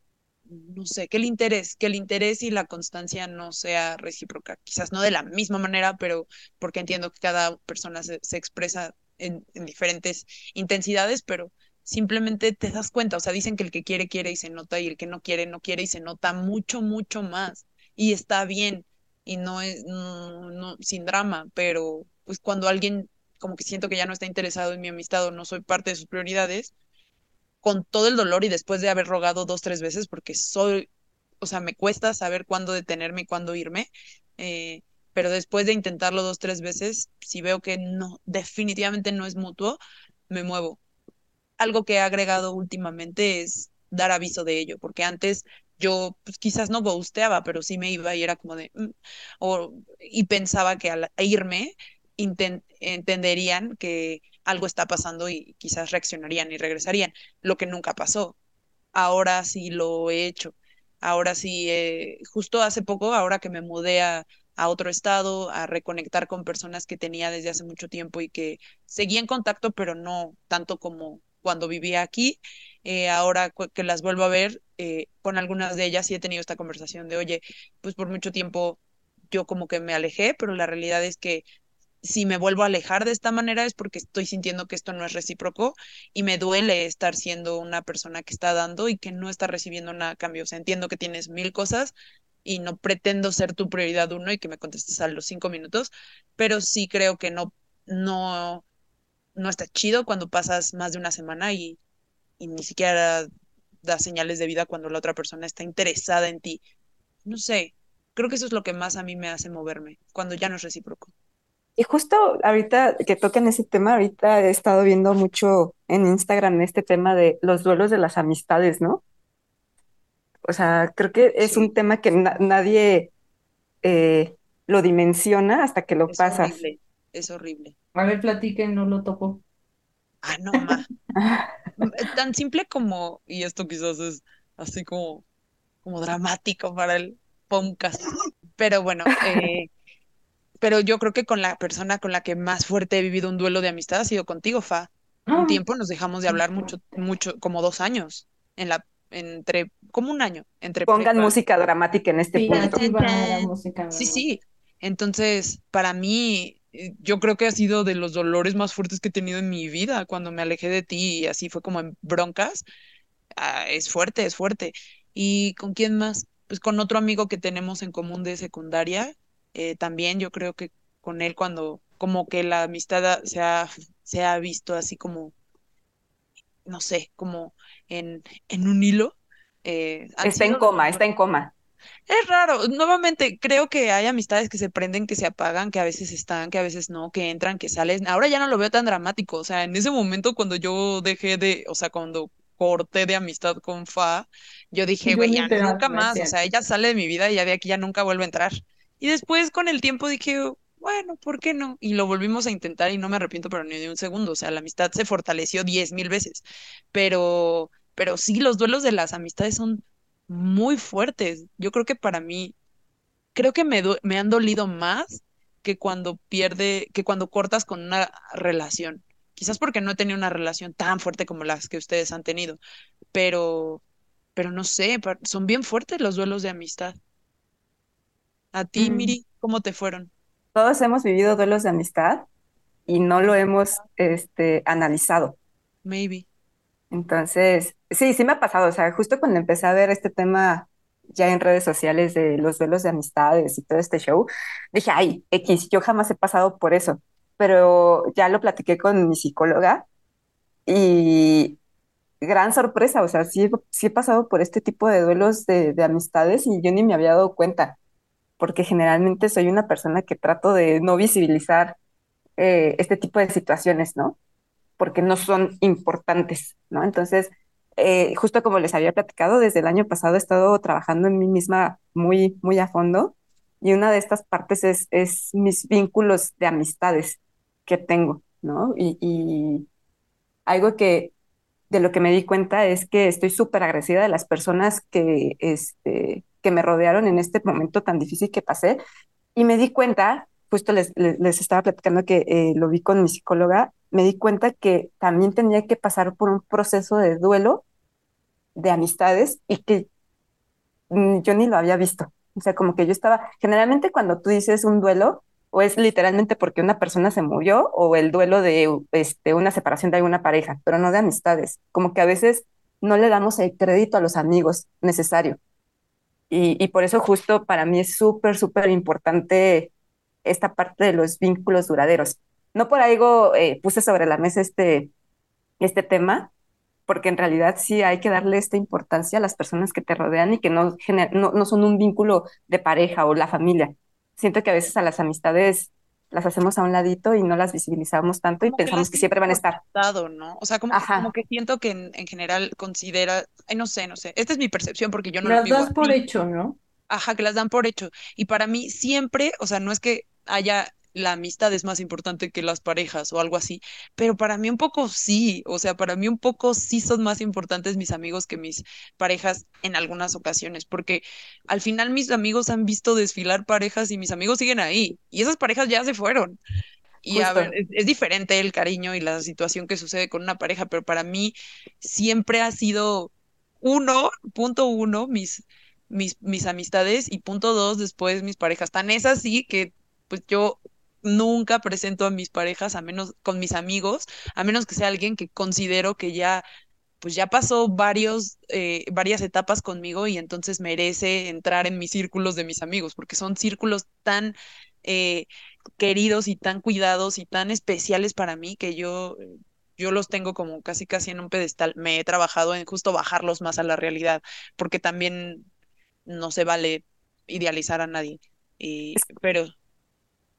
no sé, que el interés, que el interés y la constancia no sea recíproca, quizás no de la misma manera, pero porque entiendo que cada persona se, expresa en diferentes intensidades, pero simplemente te das cuenta, o sea, dicen que el que quiere, quiere y se nota, y el que no quiere, no quiere y se nota mucho, mucho más. Y está bien y no es no, no, sin drama, pero pues cuando alguien como que siento que ya no está interesado en mi amistad o no soy parte de sus prioridades, con todo el dolor y después de haber rogado dos, tres veces, porque soy, o sea, me cuesta saber cuándo detenerme y cuándo irme, eh, pero después de intentarlo dos, tres veces, si veo que no, definitivamente no es mutuo, me muevo. Algo que he agregado últimamente es dar aviso de ello, porque antes yo pues, quizás no gusteaba, pero sí me iba y era como de, mm, o, y pensaba que al irme entenderían que algo está pasando y quizás reaccionarían y regresarían, lo que nunca pasó. Ahora sí lo he hecho. Ahora sí, eh, justo hace poco, ahora que me mudé a, a otro estado, a reconectar con personas que tenía desde hace mucho tiempo y que seguía en contacto, pero no tanto como cuando vivía aquí. Eh, ahora que las vuelvo a ver, eh, con algunas de ellas sí he tenido esta conversación de, oye, pues por mucho tiempo yo como que me alejé, pero la realidad es que si me vuelvo a alejar de esta manera es porque estoy sintiendo que esto no es recíproco y me duele estar siendo una persona que está dando y que no está recibiendo nada a cambio. O sea, entiendo que tienes mil cosas y no pretendo ser tu prioridad uno y que me contestes a los cinco minutos, pero sí creo que no, no, no está chido cuando pasas más de una semana y, y ni siquiera das señales de vida cuando la otra persona está interesada en ti. No sé, creo que eso es lo que más a mí me hace moverme, cuando ya no es recíproco. Y justo ahorita que tocan ese tema, ahorita he estado viendo mucho en Instagram este tema de los duelos de las amistades, ¿no? O sea, creo que es Sí. un tema que na- nadie eh, lo dimensiona hasta que lo Es pasas. horrible, es horrible. A ver, platiquen, no lo topo. Ah, no, ma. Tan simple como, y esto quizás es así como, como dramático para el podcast, pero bueno, eh, pero yo creo que con la persona con la que más fuerte he vivido un duelo de amistad ha sido contigo, Fa. Un Ah, tiempo nos dejamos de hablar mucho, mucho, como dos años, en la, entre, como un año, entre Pongan prepa. música dramática en este punto. Sí, sí. Entonces, para mí, yo creo que ha sido de los dolores más fuertes que he tenido en mi vida cuando me alejé de ti y así fue como en broncas. Ah, es fuerte, es fuerte. ¿Y con quién más? Pues con otro amigo que tenemos en común de secundaria. eh, también yo creo que con él cuando como que la amistad se ha, se ha visto así como, no sé, como en, en un hilo. eh, Está en coma, está en coma. Es raro, nuevamente creo que hay amistades que se prenden, que se apagan, que a veces están, que a veces no, que entran, que salen. Ahora ya no lo veo tan dramático, o sea, en ese momento cuando yo dejé de, o sea, cuando corté de amistad con Fa, yo dije, güey, ya nunca más, o sea, ella sale de mi vida y ya de aquí ya nunca vuelve a entrar. Y después con el tiempo dije, bueno, ¿por qué no? Y lo volvimos a intentar y no me arrepiento pero ni de un segundo, o sea, la amistad se fortaleció diez mil veces, pero, pero sí, los duelos de las amistades son muy fuertes. Yo creo que para mí, creo que me, me han dolido más que cuando pierde, que cuando cortas con una relación. Quizás porque no he tenido una relación tan fuerte como las que ustedes han tenido, pero, pero no sé, son bien fuertes los duelos de amistad. A ti, mm. Miri, ¿cómo te fueron? Todos hemos vivido duelos de amistad y no lo hemos este, analizado. Maybe. Entonces, sí, sí me ha pasado. O sea, justo cuando empecé a ver este tema ya en redes sociales de los duelos de amistades y todo este show, dije, ay, X, yo jamás he pasado por eso. Pero ya lo platiqué con mi psicóloga y gran sorpresa, o sea, sí, sí he pasado por este tipo de duelos de, de amistades y yo ni me había dado cuenta porque generalmente soy una persona que trato de no visibilizar eh, este tipo de situaciones, ¿no? Porque no son importantes, ¿no? Entonces, eh, justo como les había platicado, desde el año pasado he estado trabajando en mí misma muy, muy a fondo y una de estas partes es, es mis vínculos de amistades que tengo, ¿no? Y, y algo que de lo que me di cuenta es que estoy súper agradecida de las personas que, este, que me rodearon en este momento tan difícil que pasé. Y me di cuenta, justo les, les, estaba platicando que eh, lo vi con mi psicóloga, me di cuenta que también tenía que pasar por un proceso de duelo de amistades y que mm, yo ni lo había visto. O sea, como que yo estaba, generalmente cuando tú dices un duelo, o es literalmente porque una persona se murió o el duelo de este, una separación de alguna pareja, pero no de amistades. Como que a veces no le damos el crédito a los amigos necesario. Y, por eso justo para mí es súper, súper importante esta parte de los vínculos duraderos. No por algo eh, puse sobre la mesa este, este tema, porque en realidad sí hay que darle esta importancia a las personas que te rodean y que no, no, no son un vínculo de pareja o la familia. Siento que a veces a las amistades las hacemos a un ladito y no las visibilizamos tanto y pensamos que, siempre van a estar. ¿no? O sea, como, como que siento que en, general considera, no sé, no sé, esta es mi percepción porque yo no las lo das por hecho, ¿no? Ajá, que las dan por hecho. Y para mí siempre, o sea, no es que haya la amistad es más importante que las parejas o algo así, pero para mí un poco sí, o sea, para mí un poco sí son más importantes mis amigos que mis parejas en algunas ocasiones, porque al final mis amigos han visto desfilar parejas y mis amigos siguen ahí, y esas parejas ya se fueron. Y a ver, es, diferente el cariño y la situación que sucede con una pareja, pero para mí siempre ha sido uno, punto uno, mis, mis, mis amistades y punto dos, después mis parejas. Tan es así que pues yo nunca presento a mis parejas, a menos con mis amigos, a menos que sea alguien que considero que ya pues ya pasó varios, eh, varias etapas conmigo y entonces merece entrar en mis círculos de mis amigos, porque son círculos tan eh, queridos y tan cuidados y tan especiales para mí que yo, yo los tengo como casi casi en un pedestal. Me he trabajado en justo bajarlos más a la realidad, porque también no se vale idealizar a nadie. Y, pero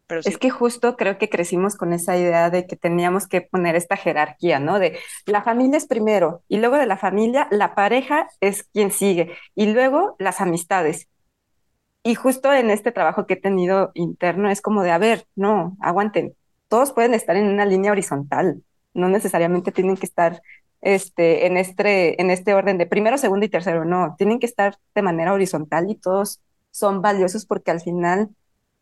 es que justo creo que crecimos con esa idea de que teníamos que poner esta jerarquía, ¿no? De la familia es primero y luego de la familia la pareja es quien sigue y luego las amistades. Y justo en este trabajo que he tenido interno es como de, a ver, no, aguanten, todos pueden estar en una línea horizontal, no necesariamente tienen que estar este, en, este, en este orden de primero, segundo y tercero, no, tienen que estar de manera horizontal y todos son valiosos porque al final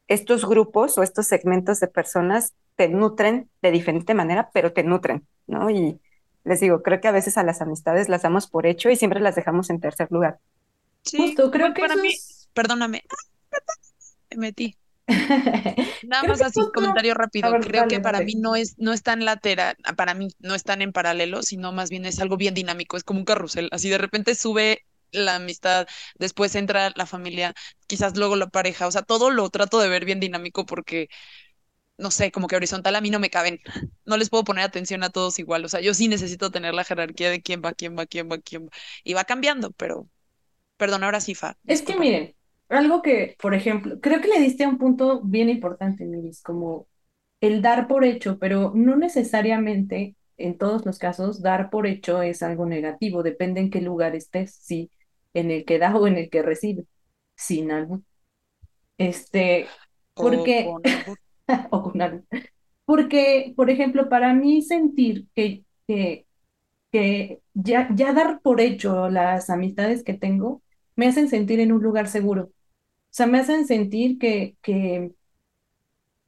estos grupos o estos segmentos de personas te nutren de diferente manera, pero te nutren, ¿no? Y les digo, creo que a veces a las amistades las damos por hecho y siempre las dejamos en tercer lugar. Sí, Justo, creo que para mí, perdóname, me metí. Nada más así, comentario rápido. Creo que para mí no es, no es tan lateral, para mí no están en paralelo, sino más bien es algo bien dinámico, es como un carrusel. Así de repente sube la amistad, después entra la familia, quizás luego la pareja, o sea, todo lo trato de ver bien dinámico porque, no sé, como que horizontal a mí no me caben, no les puedo poner atención a todos igual, o sea, yo sí necesito tener la jerarquía de quién va, quién va, quién va, quién va, y va cambiando, pero, perdón, ahora sí, Fa. Es que miren, algo que, por ejemplo, creo que le diste un punto bien importante, Miris, como el dar por hecho, pero no necesariamente en todos los casos, dar por hecho es algo negativo, depende en qué lugar estés, si en el que da o en el que recibe, sin algo. Este, porque, O con algún- o con algo. Porque, por ejemplo, para mí sentir que, que, que ya, ya dar por hecho las amistades que tengo me hacen sentir en un lugar seguro. O sea, me hacen sentir que, que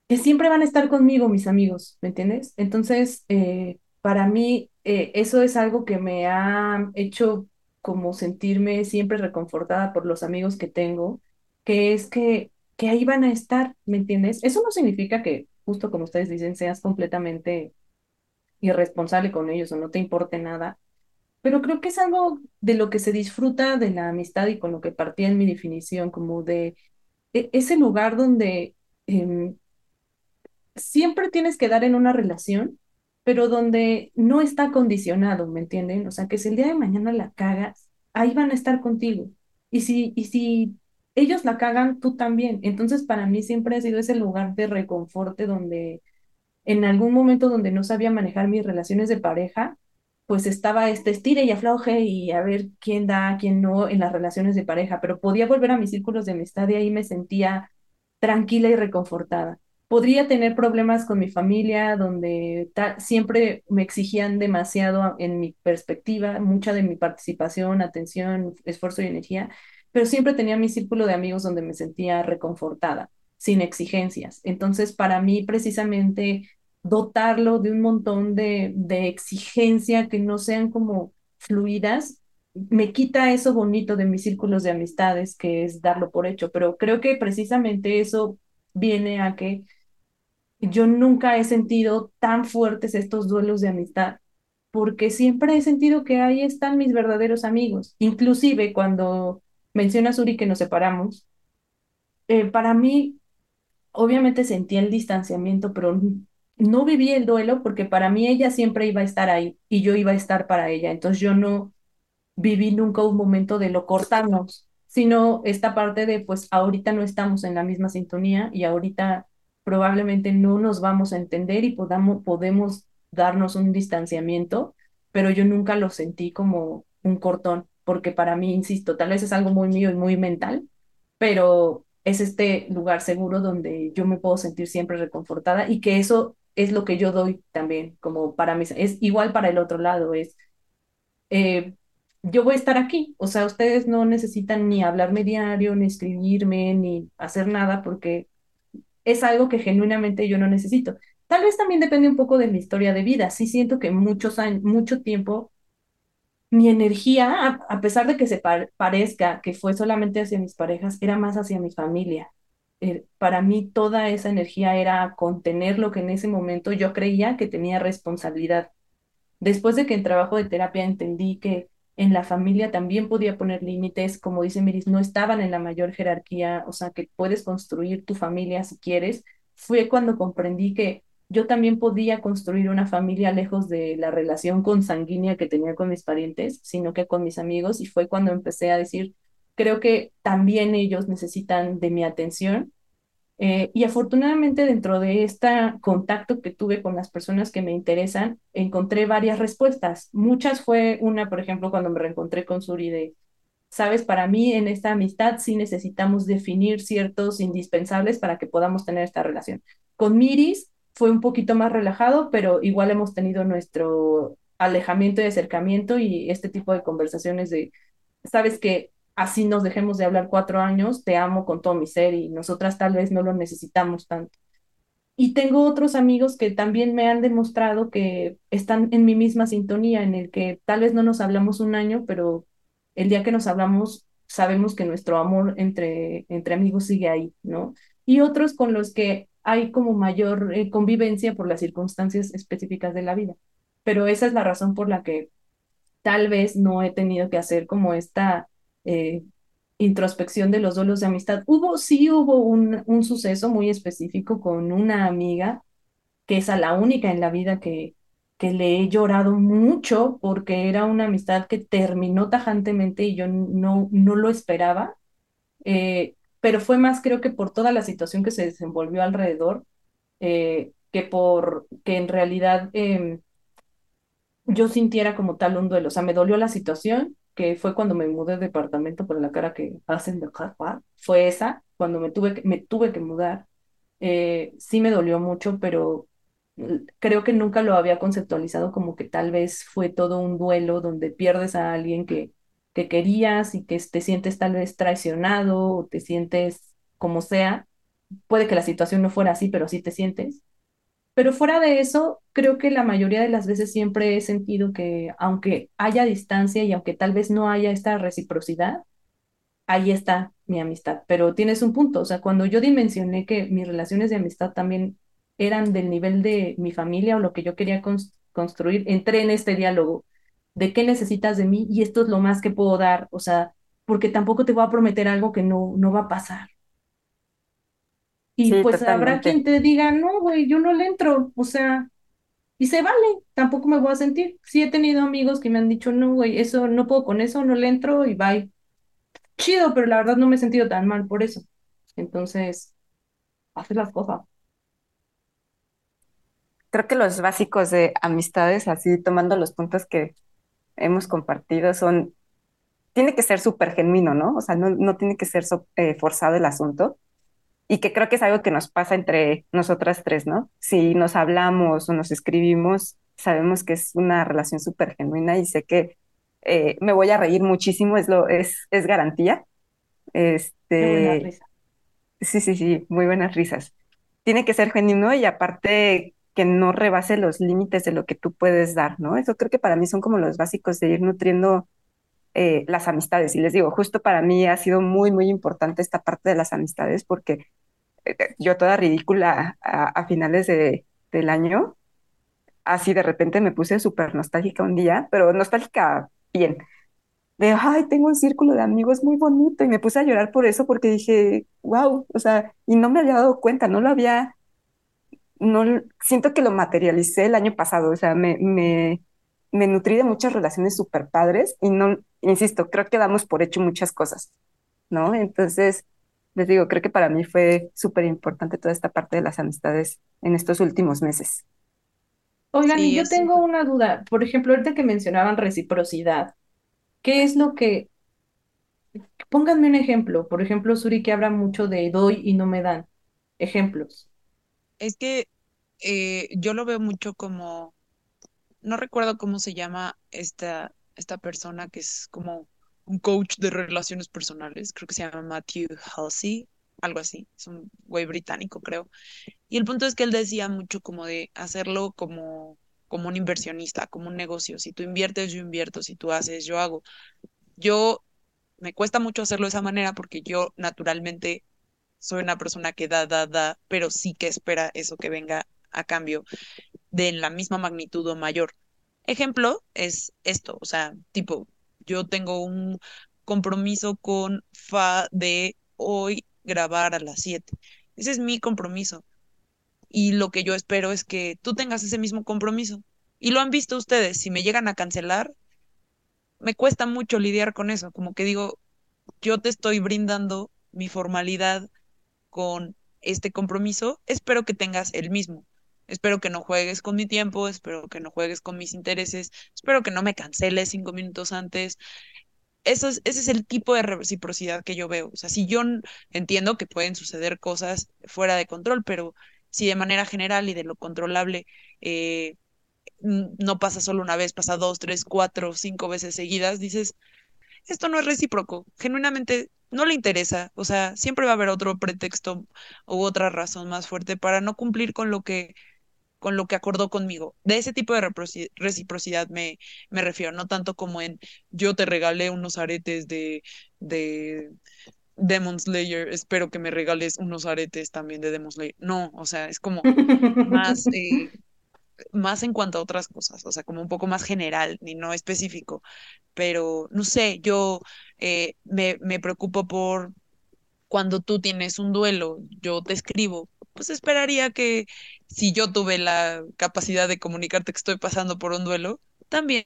que siempre van a estar conmigo mis amigos, ¿me entiendes? Entonces, eh, para mí, eh, eso es algo que me ha hecho como sentirme siempre reconfortada por los amigos que tengo, que es que, que ahí van a estar, ¿me entiendes? Eso no significa que, justo como ustedes dicen, seas completamente irresponsable con ellos o no te importe nada, pero creo que es algo de lo que se disfruta de la amistad y con lo que partía en mi definición, como de e- ese lugar donde... em, siempre tienes que dar en una relación, pero donde no está condicionado, ¿me entienden? O sea, que si el día de mañana la cagas, ahí van a estar contigo. Y si, y si ellos la cagan, tú también. Entonces, para mí siempre ha sido ese lugar de reconforte donde en algún momento donde no sabía manejar mis relaciones de pareja, pues estaba este estire y afloje y a ver quién da, quién no en las relaciones de pareja, pero podía volver a mis círculos de amistad y ahí me sentía tranquila y reconfortada. Podría tener problemas con mi familia, donde siempre me exigían demasiado en mi perspectiva, mucha de mi participación, atención, esfuerzo y energía, pero siempre tenía mi círculo de amigos donde me sentía reconfortada, sin exigencias. Entonces, para mí, precisamente, dotarlo de un montón de, de exigencia que no sean como fluidas, me quita eso bonito de mis círculos de amistades, que es darlo por hecho, pero creo que precisamente eso viene a que yo nunca he sentido tan fuertes estos duelos de amistad, porque siempre he sentido que ahí están mis verdaderos amigos. Inclusive cuando mencionas, Uri, que nos separamos, eh, para mí, obviamente sentí el distanciamiento, pero no viví el duelo porque para mí ella siempre iba a estar ahí y yo iba a estar para ella. Entonces yo no viví nunca un momento de lo cortarnos, sino esta parte de, pues ahorita no estamos en la misma sintonía y ahorita probablemente no nos vamos a entender y podamos, podemos darnos un distanciamiento, pero yo nunca lo sentí como un cortón, porque para mí, insisto, tal vez es algo muy mío y muy mental, pero es este lugar seguro donde yo me puedo sentir siempre reconfortada y que eso es lo que yo doy también, como para mí, es igual para el otro lado, es eh, yo voy a estar aquí. O sea, ustedes no necesitan ni hablarme diario, ni escribirme, ni hacer nada, porque es algo que genuinamente yo no necesito. Tal vez también depende un poco de mi historia de vida. Sí siento que muchos años, mucho tiempo, mi energía, a, pesar de que se par- parezca que fue solamente hacia mis parejas, era más hacia mi familia. Eh, para mí toda esa energía era contener lo que en ese momento yo creía que tenía responsabilidad Después de que en trabajo de terapia entendí que en la familia también podía poner límites, como dice Miris, no estaban en la mayor jerarquía, o sea, que puedes construir tu familia si quieres, fue cuando comprendí que yo también podía construir una familia lejos de la relación consanguínea que tenía con mis parientes, sino que con mis amigos, y fue cuando empecé a decir, creo que también ellos necesitan de mi atención eh, y afortunadamente dentro de este contacto que tuve con las personas que me interesan, encontré varias respuestas. Muchas fue una, por ejemplo, cuando me reencontré con Suri de, sabes, para mí en esta amistad sí necesitamos definir ciertos indispensables para que podamos tener esta relación. Con Miris fue un poquito más relajado, pero igual hemos tenido nuestro alejamiento y acercamiento y este tipo de conversaciones de, sabes que así nos dejemos de hablar cuatro años, te amo con todo mi ser y nosotras tal vez no lo necesitamos tanto. Y tengo otros amigos que también me han demostrado que están en mi misma sintonía, en el que tal vez no nos hablamos un año, pero el día que nos hablamos sabemos que nuestro amor entre, entre amigos sigue ahí, ¿no? Y otros con los que hay como mayor eh, convivencia por las circunstancias específicas de la vida. Pero esa es la razón por la que tal vez no he tenido que hacer como esta eh, introspección de los duelos de amistad. Hubo, sí hubo un, un suceso muy específico con una amiga, que es a la única en la vida que, que le he llorado mucho porque era una amistad que terminó tajantemente y yo no, no lo esperaba, eh, pero fue más creo que por toda la situación que se desenvolvió alrededor, eh, que por que en realidad... em, yo sintiera como tal un duelo. O sea, me dolió la situación, que fue cuando me mudé de departamento por la cara que hacen de acá, fue esa, cuando me tuve que, me tuve que mudar. Eh, sí me dolió mucho, pero creo que nunca lo había conceptualizado como que tal vez fue todo un duelo donde pierdes a alguien que, que querías y que te sientes tal vez traicionado o te sientes como sea. Puede que la situación no fuera así, pero sí te sientes. Pero fuera de eso, creo que la mayoría de las veces siempre he sentido que aunque haya distancia y aunque tal vez no haya esta reciprocidad, ahí está mi amistad. Pero tienes un punto, o sea, cuando yo dimensioné que mis relaciones de amistad también eran del nivel de mi familia o lo que yo quería construir, entré en este diálogo de qué necesitas de mí y esto es lo más que puedo dar, o sea, porque tampoco te voy a prometer algo que no, no va a pasar. Y pues habrá quien te diga, no, güey, yo no le entro, o sea, y se vale, tampoco me voy a sentir. Sí he tenido amigos que me han dicho, no, güey, eso no puedo con eso, no le entro y bye. Chido, pero la verdad no me he sentido tan mal por eso. Entonces, haces las cosas. Creo que los básicos de amistades, así tomando los puntos que hemos compartido, son, tiene que ser súper genuino, ¿no? O sea, no, no tiene que ser eh, forzado el asunto y que creo que es algo que nos pasa entre nosotras tres, ¿no? Si nos hablamos o nos escribimos, sabemos que es una relación súper genuina y sé que eh, me voy a reír muchísimo, es, lo, es, es garantía. Este, Sí, sí, sí, muy buenas risas. Tiene que ser genuino y aparte que no rebase los límites de lo que tú puedes dar, ¿no? Eso creo que para mí son como los básicos de ir nutriendo eh, las amistades. Y les digo, justo para mí ha sido muy, muy importante esta parte de las amistades porque eh, yo toda ridícula a, finales de, del año, así de repente me puse súper nostálgica un día, pero nostálgica bien. De, ay, tengo un círculo de amigos muy bonito y me puse a llorar por eso porque dije, wow, o sea, y no me había dado cuenta, no lo había, no, siento que lo materialicé el año pasado, o sea, me, me, me nutrí de muchas relaciones súper padres y no, insisto, creo que damos por hecho muchas cosas, ¿no? Entonces, les digo, creo que para mí fue súper importante toda esta parte de las amistades en estos últimos meses. Oigan, y yo tengo una duda. Por ejemplo, ahorita que mencionaban reciprocidad, ¿qué es lo que... Pónganme un ejemplo. Por ejemplo, Suri, que habla mucho de doy y no me dan. Ejemplos. Es que eh, yo lo veo mucho como... No recuerdo cómo se llama esta, esta persona que es como un coach de relaciones personales, creo que se llama Matthew Halsey, algo así, es un güey británico, creo. Y el punto es que él decía mucho como de hacerlo como, como un inversionista, como un negocio. Si tú inviertes, yo invierto, si tú haces, yo hago. Yo me cuesta mucho hacerlo de esa manera porque yo naturalmente soy una persona que da, da, da, pero sí que espera eso que venga a cambio de la misma magnitud o mayor. Ejemplo es esto, o sea, tipo, yo tengo un compromiso con Fa de hoy grabar a las 7. Ese es mi compromiso. Y lo que yo espero es que tú tengas ese mismo compromiso. Y lo han visto ustedes, si me llegan a cancelar, me cuesta mucho lidiar con eso, como que digo, yo te estoy brindando mi formalidad con este compromiso, espero que tengas el mismo. Espero que no juegues con mi tiempo, espero que no juegues con mis intereses, espero que no me canceles cinco minutos antes. Eso es, ese es el tipo de reciprocidad que yo veo. O sea, si yo entiendo que pueden suceder cosas fuera de control, pero si de manera general y de lo controlable eh, no pasa solo una vez, pasa dos, tres, cuatro, cinco veces seguidas, dices, esto no es recíproco, genuinamente no le interesa, o sea, siempre va a haber otro pretexto u otra razón más fuerte para no cumplir con lo que con lo que acordó conmigo. De ese tipo de reciprocidad me, me refiero, no tanto como en yo te regalé unos aretes de, de Demon Slayer, espero que me regales unos aretes también de Demon Slayer. No, o sea, es como más, eh, más en cuanto a otras cosas, o sea, como un poco más general y no específico. Pero no sé, yo eh, me, me preocupo por cuando tú tienes un duelo, yo te escribo, pues esperaría que si yo tuve la capacidad de comunicarte que estoy pasando por un duelo, también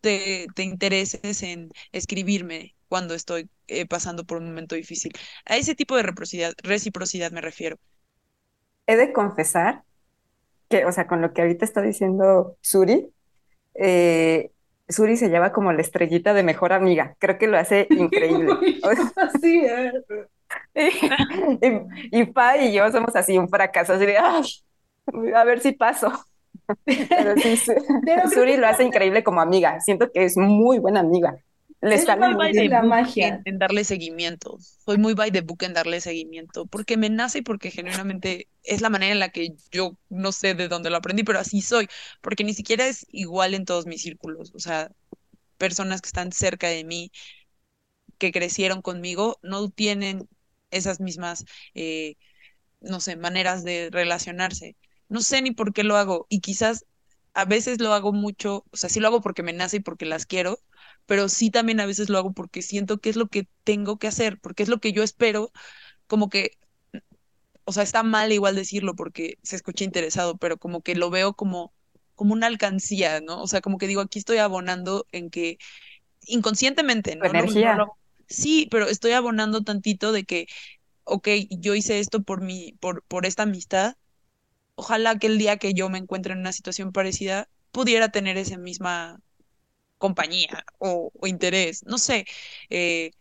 te, te, intereses en escribirme cuando estoy eh, pasando por un momento difícil. A ese tipo de reciprocidad, reciprocidad me refiero. He de confesar que, o sea, con lo que ahorita está diciendo Suri, eh, Suri se lleva como la estrellita de mejor amiga. Creo que lo hace increíble. Así es. Y, y, Pa y yo somos así un fracaso, así de, a ver si paso. Pero sí, Suri lo hace increíble como amiga. Siento que es muy buena amiga. Le es muy by de la magia. En, darle seguimiento. Soy muy by the book en darle seguimiento. Porque me nace y porque genuinamente es la manera en la que yo no sé de dónde lo aprendí, pero así soy. Porque ni siquiera es igual en todos mis círculos. O sea, personas que están cerca de mí, que crecieron conmigo, no tienen esas mismas, eh, no sé, maneras de relacionarse. No sé ni por qué lo hago. Y quizás a veces lo hago mucho, o sea, sí lo hago porque me nace y porque las quiero, pero sí también a veces lo hago porque siento que es lo que tengo que hacer, porque es lo que yo espero, como que, o sea, está mal igual decirlo porque se escucha interesado, pero como que lo veo como, como una alcancía, ¿no? O sea, como que digo, aquí estoy abonando en que inconscientemente, ¿no? Energía. Sí, pero estoy abonando tantito de que, ok, yo hice esto por mi, por, por esta amistad. Ojalá que el día que yo me encuentre en una situación parecida pudiera tener esa misma compañía o, interés, no sé. Eh,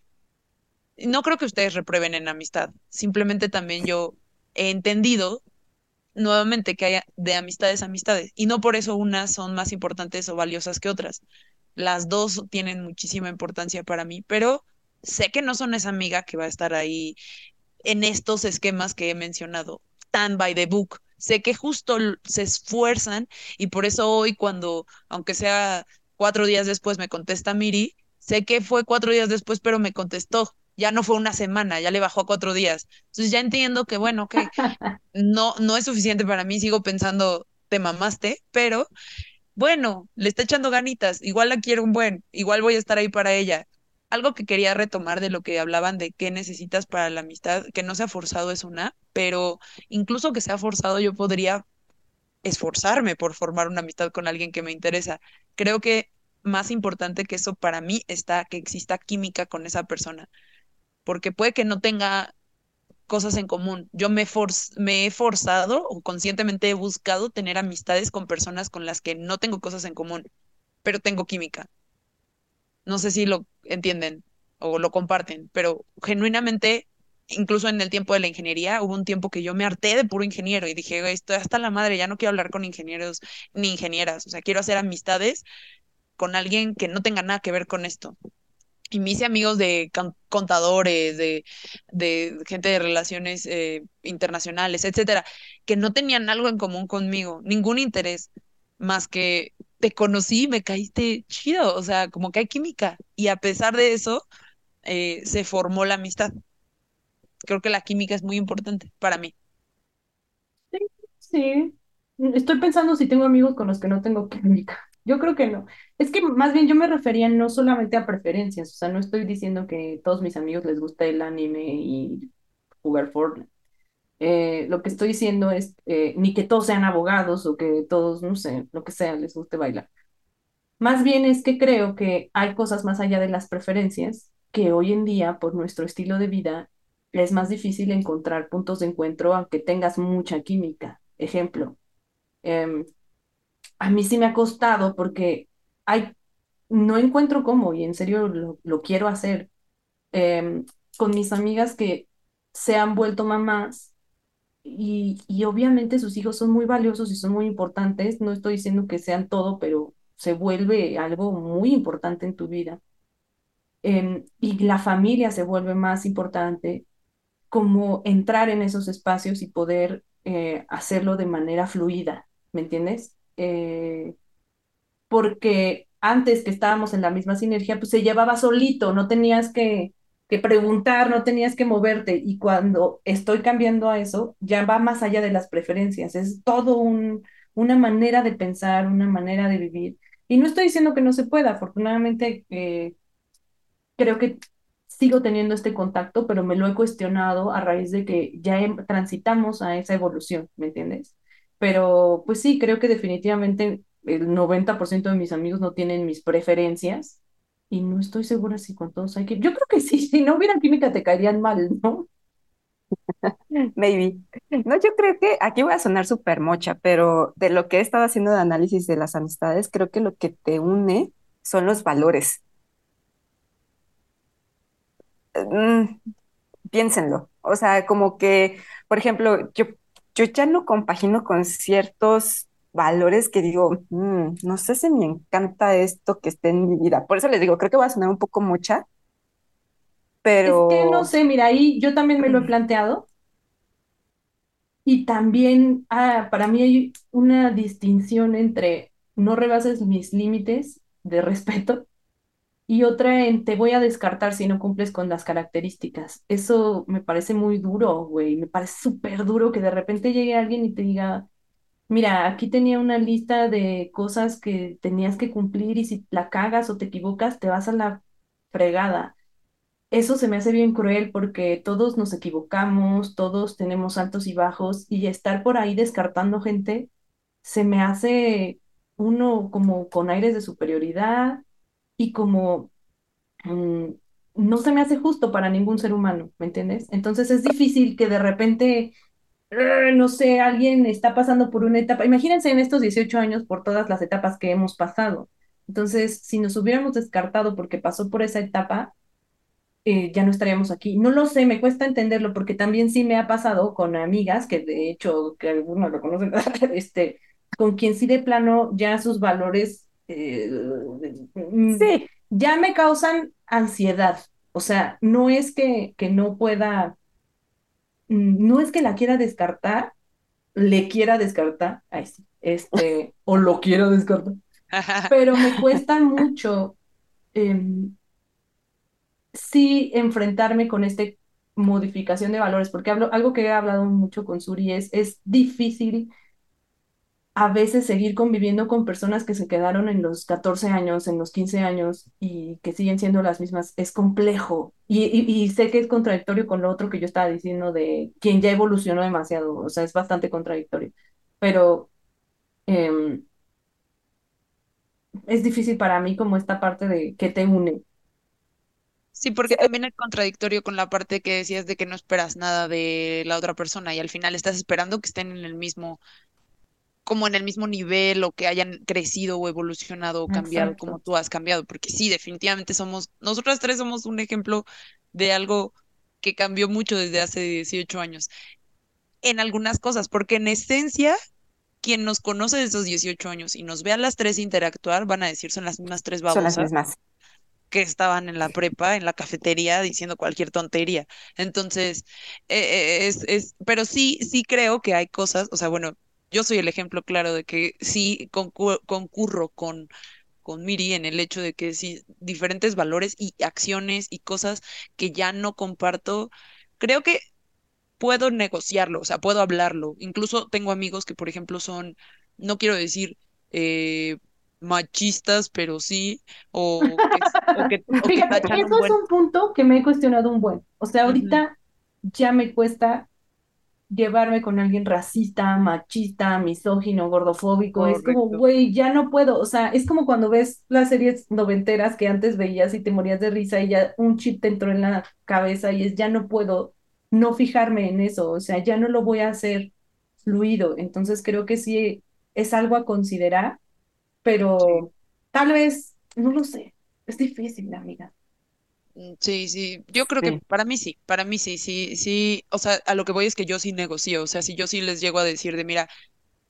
no creo que ustedes reprueben en amistad, simplemente también yo he entendido nuevamente que hay de amistades a amistades y no por eso unas son más importantes o valiosas que otras. Las dos tienen muchísima importancia para mí, pero sé que no son esa amiga que va a estar ahí en estos esquemas que he mencionado, tan by the book. Sé que justo se esfuerzan y por eso hoy cuando, aunque sea Cuatro días después me contesta Miri. Sé que fue cuatro días después, pero me contestó. Ya no fue una semana, ya le bajó a cuatro días. Entonces ya entiendo que, bueno, que no, no es suficiente para mí. Sigo pensando, te mamaste, pero bueno, le está echando ganitas. Igual la quiero un buen, igual voy a estar ahí para ella. Algo que quería retomar de lo que hablaban de qué necesitas para la amistad, que no sea forzado es una, pero incluso que sea forzado yo podría esforzarme por formar una amistad con alguien que me interesa. Creo que más importante que eso para mí está que exista química con esa persona, porque puede que no tenga cosas en común. Yo me, me he forzado o conscientemente he buscado tener amistades con personas con las que no tengo cosas en común, pero tengo química. No sé si lo entienden o lo comparten, pero genuinamente incluso en el tiempo de la ingeniería, hubo un tiempo que yo me harté de puro ingeniero y dije, estoy hasta la madre, ya no quiero hablar con ingenieros ni ingenieras, o sea, quiero hacer amistades con alguien que no tenga nada que ver con esto. Y me hice amigos de contadores, de, de gente de relaciones eh, internacionales, etcétera, que no tenían algo en común conmigo, ningún interés, más que te conocí, me caíste chido, o sea, como que hay química. Y a pesar de eso, eh, se formó la amistad creo que la química es muy importante para mí. Sí, sí. Estoy pensando si tengo amigos con los que no tengo química. Yo creo que no. Es que más bien yo me refería no solamente a preferencias, o sea, no estoy diciendo que todos mis amigos les gusta el anime y jugar Fortnite. Eh, lo que estoy diciendo es eh, ni que todos sean abogados o que todos, no sé, lo que sea, les guste bailar. Más bien es que creo que hay cosas más allá de las preferencias que hoy en día, por nuestro estilo de vida, es más difícil encontrar puntos de encuentro aunque tengas mucha química. Ejemplo, em, a mí sí me ha costado porque hay, no encuentro cómo y en serio lo, quiero hacer em, con mis amigas que se han vuelto mamás y, y obviamente sus hijos son muy valiosos y son muy importantes. No estoy diciendo que sean todo, pero se vuelve algo muy importante en tu vida. Em, y la familia se vuelve más importante como entrar en esos espacios y poder eh, hacerlo de manera fluida, ¿me entiendes? Eh, porque antes que estábamos en la misma sinergia, pues se llevaba solito, no tenías que, que preguntar, no tenías que moverte. Y cuando estoy cambiando a eso, ya va más allá de las preferencias, es todo un, una manera de pensar, una manera de vivir. Y no estoy diciendo que no se pueda, afortunadamente eh, creo que sigo teniendo este contacto, pero me lo he cuestionado a raíz de que ya transitamos a esa evolución, ¿me entiendes? Pero pues sí, creo que definitivamente el 90% de mis amigos no tienen mis preferencias y no estoy segura si con todos hay que... Yo creo que sí, si no hubiera química te caerían mal, ¿no? Maybe. No, yo creo que aquí voy a sonar súper mocha, pero de lo que he estado haciendo de análisis de las amistades, creo que lo que te une son los valores. Mm, piénsenlo. O sea, como que, por ejemplo, yo, yo ya no compagino con ciertos valores que digo, "Mm, no sé si me encanta esto que esté en mi vida. Por eso les digo, creo que va a sonar un poco mocha, Es que no pero sé, mira, ahí yo también me lo he planteado y también ah, para mí hay una distinción entre no rebases mis límites de respeto y otra en te voy a descartar si no cumples con las características. Eso me parece muy duro, güey, me parece súper duro que de repente llegue alguien y te diga, mira, aquí tenía una lista de cosas que tenías que cumplir y si la cagas o te equivocas, te vas a la fregada. Eso se me hace bien cruel porque todos nos equivocamos, todos tenemos altos y bajos y estar por ahí descartando gente se me hace uno como con aires de superioridad y como mm, no se me hace justo para ningún ser humano, ¿me entiendes? Entonces es difícil que de repente, no sé, alguien está pasando por una etapa, imagínense en estos 18 años por todas las etapas que hemos pasado. Entonces, si nos hubiéramos descartado porque pasó por esa etapa, eh, ya no estaríamos aquí. No lo sé, me cuesta entenderlo porque también sí me ha pasado con amigas, que de hecho, que algunos lo conocen, este, con quien sí de plano ya sus valores eh, sí, ya me causan ansiedad. O sea, no es que, que no pueda, no es que la quiera descartar, le quiera descartar, ay, sí, este, o lo quiero descartar, pero me cuesta mucho. em, sí enfrentarme con esta modificación de valores, porque hablo, algo que he hablado mucho con Suri es, es difícil a veces seguir conviviendo con personas que se quedaron en los 14 años, en los 15 años y que siguen siendo las mismas, es complejo. Y, y, sé que es contradictorio con lo otro que yo estaba diciendo de quien ya evolucionó demasiado, o sea, es bastante contradictorio, pero eh, es difícil para mí como esta parte de qué te une. Sí, porque también es contradictorio con la parte que decías de que no esperas nada de la otra persona y al final estás esperando que estén en el mismo, como en el mismo nivel o que hayan crecido o evolucionado o cambiado como tú has cambiado, porque sí, definitivamente somos, nosotras tres somos un ejemplo de algo que cambió mucho desde hace 18 años en algunas cosas, porque en esencia, quien nos conoce de esos 18 años y nos ve a las tres interactuar, van a decir son las mismas tres son las babosas mismas. que estaban en la prepa, en la cafetería, diciendo cualquier tontería. Entonces, eh, eh, es, es, pero sí, sí creo que hay cosas, o sea, bueno, yo soy el ejemplo claro de que sí concu- concurro con, con Miri en el hecho de que sí, diferentes valores y acciones y cosas que ya no comparto, creo que puedo negociarlo, o sea, puedo hablarlo. Incluso tengo amigos que, por ejemplo, son, no quiero decir eh, machistas, pero sí, o que, o que, o que Fíjate, tachan un eso es un punto que me he cuestionado un buen. O sea, ahorita ya me cuesta llevarme con alguien racista, machista, misógino, gordofóbico. Es como, güey, ya no puedo. O sea, es como cuando ves las series noventeras que antes veías y te morías de risa y ya un chip te entró en la cabeza y es, ya no puedo no fijarme en eso. O sea, ya no lo voy a hacer fluido. Entonces creo que sí es algo a considerar, Sí. pero tal vez, no lo sé. Es difícil, amiga. Mm, Sí, sí, yo creo que para mí sí, para mí sí, sí, sí, o sea, a lo que voy es que yo sí negocio, o sea, si yo sí les llego a decir de, mira,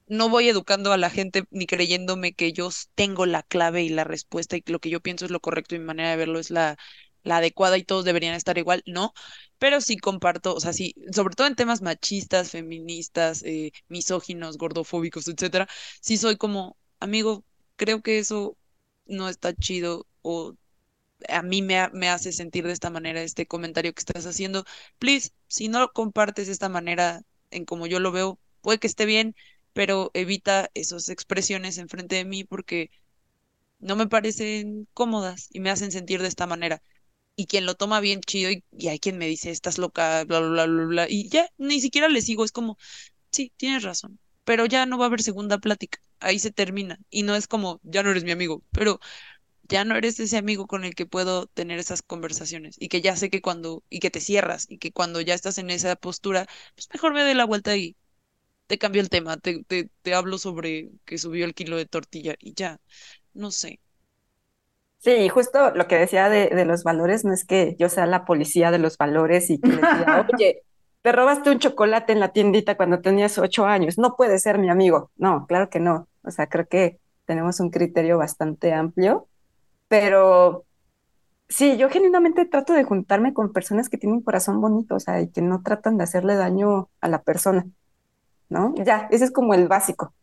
no voy educando a la gente ni creyéndome que yo tengo la clave y la respuesta y que lo que yo pienso es lo correcto y mi manera de verlo es la, la adecuada y todos deberían estar igual, no, pero sí comparto, o sea, sí, sobre todo en temas machistas, feministas, eh, misóginos, gordofóbicos, etcétera, sí soy como, amigo, creo que eso no está chido o a mí me, me hace sentir de esta manera este comentario que estás haciendo. Please, si no compartes esta manera en como yo lo veo, puede que esté bien, pero evita esas expresiones enfrente de mí porque no me parecen cómodas y me hacen sentir de esta manera. Y quien lo toma bien chido y, y hay quien me dice, estás loca, bla, bla, bla, bla, bla, y ya, ni siquiera le sigo, es como, sí, tienes razón, pero ya no va a haber segunda plática, ahí se termina. Y no es como, ya no eres mi amigo, pero ya no eres ese amigo con el que puedo tener esas conversaciones y que ya sé que cuando, y que te cierras y que cuando ya estás en esa postura, pues mejor me doy la vuelta y te cambio el tema, te, te, te hablo sobre que subió el kilo de tortilla y ya, no sé. Sí, justo lo que decía de, de, los valores no es que yo sea la policía de los valores y que diga, oye, te robaste un chocolate en la tiendita cuando tenías ocho años, no puedes ser mi amigo. No, claro que no. O sea, creo que tenemos un criterio bastante amplio, pero sí, yo genuinamente trato de juntarme con personas que tienen corazón bonito, o sea, y que no tratan de hacerle daño a la persona, ¿no? Ya, ese es como el básico.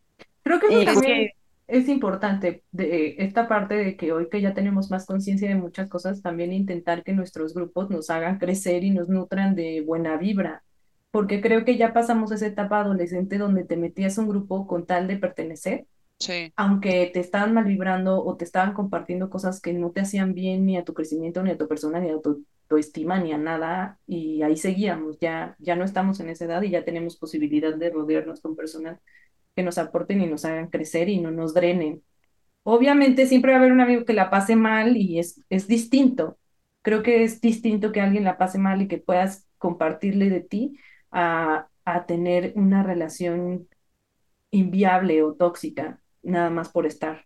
Creo que eso también es importante de esta parte de que hoy que ya tenemos más conciencia de muchas cosas, también intentar que nuestros grupos nos hagan crecer y nos nutran de buena vibra, porque creo que ya pasamos esa etapa adolescente donde te metías a un grupo con tal de pertenecer, sí. aunque te estaban mal vibrando o te estaban compartiendo cosas que no te hacían bien ni a tu crecimiento, ni a tu persona, ni a tu, tu estima, ni a nada, y ahí seguíamos, ya, ya no estamos en esa edad y ya tenemos posibilidad de rodearnos con personas que nos aporten y nos hagan crecer y no nos drenen. Obviamente siempre va a haber un amigo que la pase mal y es, es distinto. Creo que es distinto que alguien la pase mal y que puedas compartirle de ti a, a tener una relación inviable o tóxica, nada más por estar.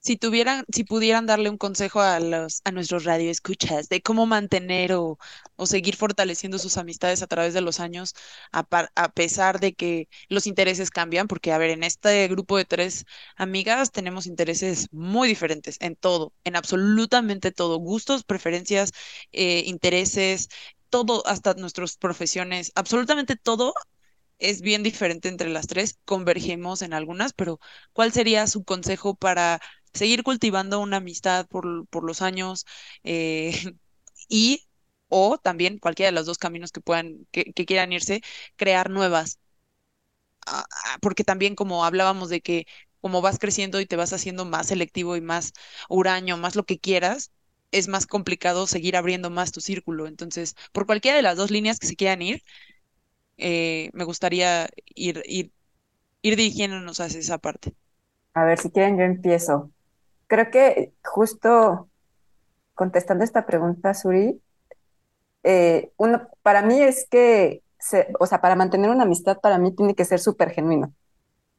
Si tuvieran, si pudieran darle un consejo a los, a nuestros radioescuchas de cómo mantener o, o seguir fortaleciendo sus amistades a través de los años, a, a, pesar de que los intereses cambian, porque a ver, en este grupo de tres amigas tenemos intereses muy diferentes en todo, en absolutamente todo, gustos, preferencias, eh, intereses, todo, hasta nuestras profesiones, absolutamente todo es bien diferente entre las tres, convergemos en algunas, pero ¿cuál sería su consejo para seguir cultivando una amistad por, por los años eh, y o también cualquiera de los dos caminos que puedan, que, quieran irse, crear nuevas. Ah, ah, porque también como hablábamos de que como vas creciendo y te vas haciendo más selectivo y más huraño, más lo que quieras, es más complicado seguir abriendo más tu círculo. Entonces, por cualquiera de las dos líneas que se quieran ir, eh, me gustaría ir, ir, ir dirigiéndonos hacia esa parte. A ver, si quieren, yo empiezo creo que justo contestando esta pregunta, Suri, eh, uno, para mí es que, o sea, para mantener una amistad, para mí tiene que ser súper genuino,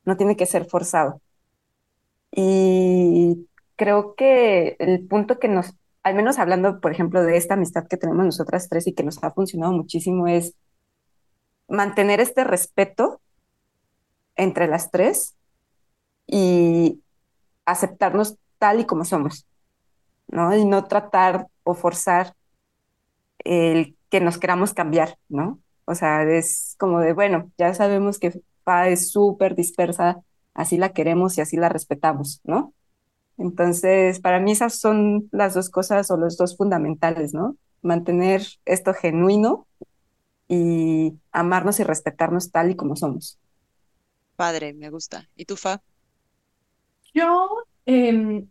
no tiene que ser forzado. Y creo que el punto que nos, al menos hablando, por ejemplo, de esta amistad que tenemos nosotras tres y que nos ha funcionado muchísimo, es mantener este respeto entre las tres y aceptarnos tal y como somos, ¿no? Y no tratar o forzar el que nos queramos cambiar, ¿no? O sea, es como de, bueno, ya sabemos que Pa es súper dispersa, así la queremos y así la respetamos, ¿no? Entonces, para mí esas son las dos cosas o los dos fundamentales, ¿no? Mantener esto genuino y amarnos y respetarnos tal y como somos. Padre, me gusta. ¿Y tú, Fa? Yo eh,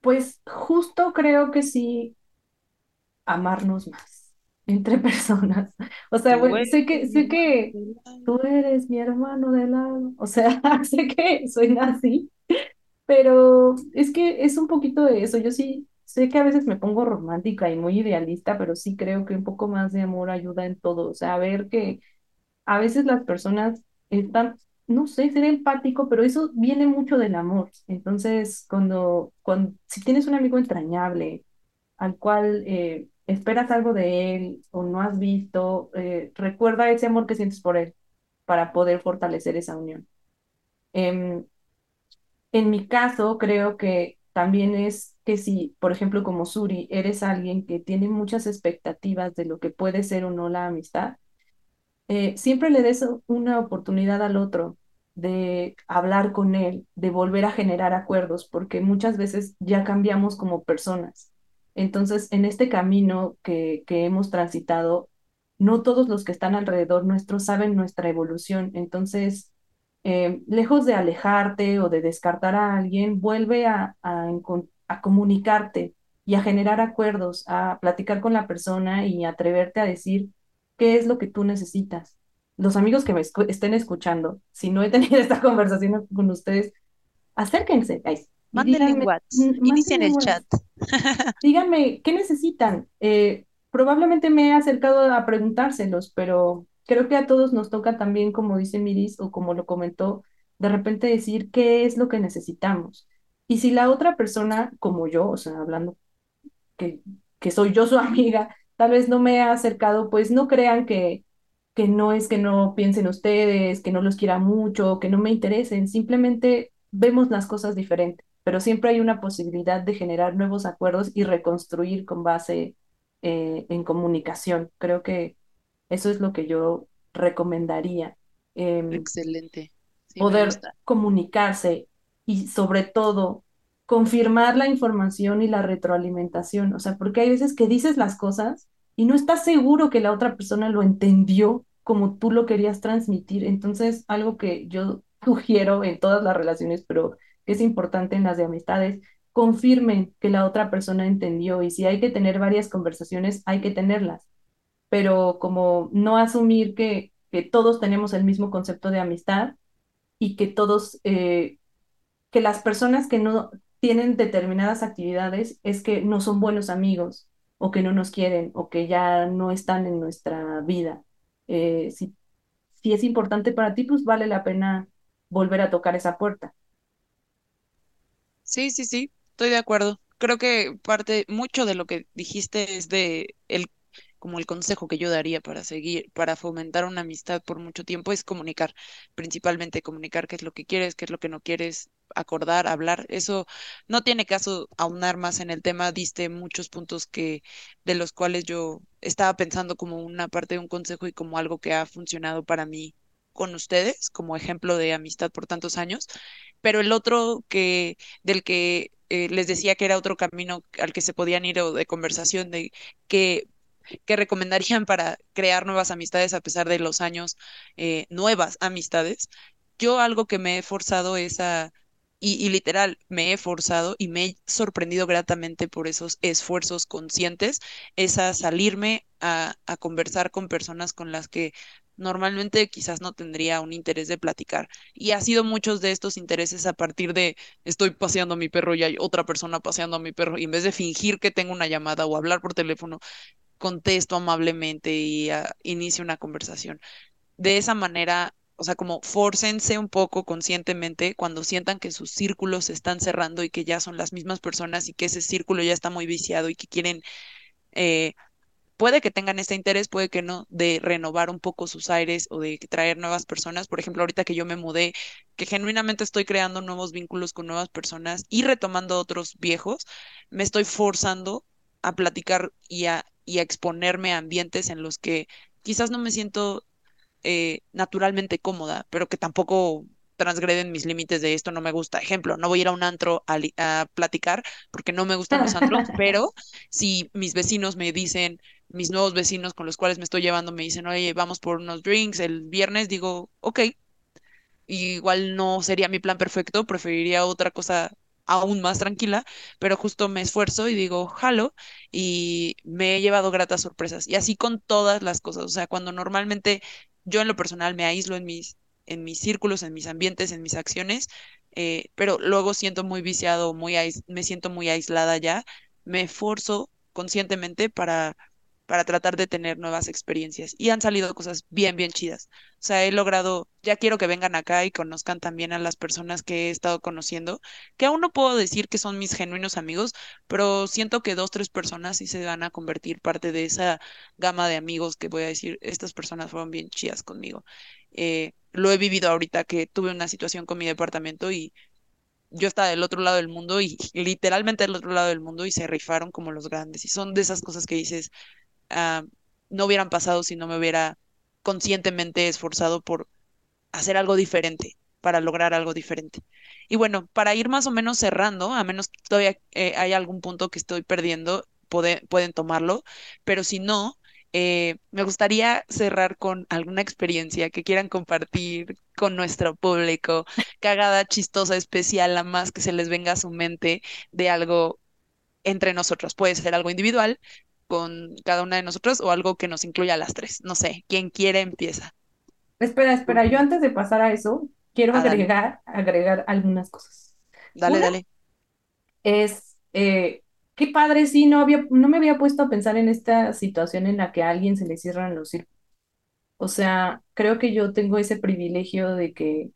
pues justo creo que sí, amarnos más entre personas. O sea, bueno, sé que, sé que tú eres mi hermano de lado, o sea, sé que soy así, pero es que es un poquito de eso. Yo sí sé que a veces me pongo romántica y muy idealista, pero sí creo que un poco más de amor ayuda en todo. O sea, ver que a veces las personas están no sé, ser empático, pero eso viene mucho del amor. Entonces, cuando, cuando si tienes un amigo entrañable al cual eh, esperas algo de él o no has visto, eh, recuerda ese amor que sientes por él para poder fortalecer esa unión. Em, en mi caso, creo que también es que si, por ejemplo, como Suri, eres alguien que tiene muchas expectativas de lo que puede ser o no la amistad, eh, siempre le des una oportunidad al otro de hablar con él, de volver a generar acuerdos, porque muchas veces ya cambiamos como personas. Entonces, en este camino que, que hemos transitado, no todos los que están alrededor nuestro saben nuestra evolución. Entonces, eh, lejos de alejarte o de descartar a alguien, vuelve a, a, a comunicarte y a generar acuerdos, a platicar con la persona y atreverte a decir, qué es lo que tú necesitas. Los amigos que me estén escuchando, si no he tenido esta conversación con ustedes, acérquense, Mándenle un WhatsApp, inicien el chat. Díganme, ¿qué necesitan? Eh, probablemente me he acercado a preguntárselos, pero creo que a todos nos toca también, como dice Miris o como lo comentó, de repente decir qué es lo que necesitamos. Y si la otra persona, como yo, o sea, hablando que, que soy yo su amiga, tal vez no me ha acercado, pues no crean que, que no es que no piensen ustedes, que no los quiera mucho, que no me interesen, simplemente vemos las cosas diferentes, pero siempre hay una posibilidad de generar nuevos acuerdos y reconstruir con base eh, en comunicación. Creo que eso es lo que yo recomendaría. Em, Excelente. poder comunicarse y sobre todo confirmar la información y la retroalimentación. O sea, porque hay veces que dices las cosas y no estás seguro que la otra persona lo entendió como tú lo querías transmitir. Entonces, algo que yo sugiero en todas las relaciones, pero que es importante en las de amistades, confirmen que la otra persona entendió y si hay que tener varias conversaciones, hay que tenerlas, pero como no asumir que, que todos tenemos el mismo concepto de amistad y que todos, eh, que las personas que no tienen determinadas actividades es que no son buenos amigos o que no nos quieren o que ya no están en nuestra vida. Eh, si, si es importante para ti, pues vale la pena volver a tocar esa puerta. Sí, sí, sí, estoy de acuerdo. Creo que parte, mucho de lo que dijiste es de el como el consejo que yo daría para seguir, para fomentar una amistad por mucho tiempo es comunicar, principalmente comunicar qué es lo que quieres, qué es lo que no quieres, acordar, hablar. Eso no tiene caso aunar más en el tema, diste muchos puntos que de los cuales yo estaba pensando como una parte de un consejo y como algo que ha funcionado para mí con ustedes como ejemplo de amistad por tantos años, pero el otro que del que eh, les decía que era otro camino al que se podían ir o de conversación de que que recomendarían para crear nuevas amistades a pesar de los años, eh, nuevas amistades. Yo algo que me he forzado es a, y, literal, me he forzado y me he sorprendido gratamente por esos esfuerzos conscientes, es a salirme a, a conversar con personas con las que normalmente quizás no tendría un interés de platicar. Y ha sido muchos de estos intereses a partir de estoy paseando a mi perro y hay otra persona paseando a mi perro y en vez de fingir que tengo una llamada o hablar por teléfono, contesto amablemente y uh, inicio una conversación. De esa manera, o sea, como fórcense un poco conscientemente cuando sientan que sus círculos se están cerrando y que ya son las mismas personas y que ese círculo ya está muy viciado y que quieren, eh, puede que tengan este interés, puede que no, de renovar un poco sus aires o de traer nuevas personas. Por ejemplo, ahorita que yo me mudé, que genuinamente estoy creando nuevos vínculos con nuevas personas y retomando otros viejos, me estoy forzando a platicar y a y a exponerme a ambientes en los que quizás no me siento eh, naturalmente cómoda, pero que tampoco transgreden mis límites de esto no me gusta. Ejemplo, no voy a ir a un antro a, platicar porque no me gustan los antros, pero si mis vecinos me dicen, mis nuevos vecinos con los cuales me estoy llevando me dicen, oye, vamos por unos drinks el viernes, digo, ok. Igual no sería mi plan perfecto, preferiría otra cosa aún más tranquila, pero justo me esfuerzo y digo, jalo, y me he llevado gratas sorpresas. Y así con todas las cosas, o sea, cuando normalmente yo en lo personal me aíslo en mis, en mis círculos, en mis ambientes, en mis acciones, eh, pero luego siento muy viciado, muy me siento muy aislada ya, me esfuerzo conscientemente para para tratar de tener nuevas experiencias. Y han salido cosas bien, bien chidas. O sea, he logrado, ya quiero que vengan acá y conozcan también a las personas que he estado conociendo, que aún no puedo decir que son mis genuinos amigos, pero siento que dos, tres personas sí se van a convertir parte de esa gama de amigos que voy a decir, estas personas fueron bien chidas conmigo. Eh, lo he vivido ahorita que tuve una situación con mi departamento y yo estaba del otro lado del mundo y literalmente del otro lado del mundo y se rifaron como los grandes. Y son de esas cosas que dices, Ah, no hubieran pasado si no me hubiera conscientemente esforzado por hacer algo diferente, para lograr algo diferente. Y bueno, para ir más o menos cerrando, a menos que todavía eh, algún punto que estoy perdiendo, pueden tomarlo, pero si no, eh, me gustaría cerrar con alguna experiencia que quieran compartir con nuestro público, cagada, chistosa, especial, la más que se les venga a su mente de algo entre nosotros. Puede ser algo individual, con cada una de nosotros o algo que nos incluya a las tres. No sé, quien quiere empieza. Espera, espera, yo antes de pasar a eso, quiero ah, agregar, agregar algunas cosas. Dale, dale. es, eh, qué padre, sí, no había, no me había puesto a pensar en esta situación en la que a alguien se le cierran los círculos. O sea, creo que yo tengo ese privilegio de que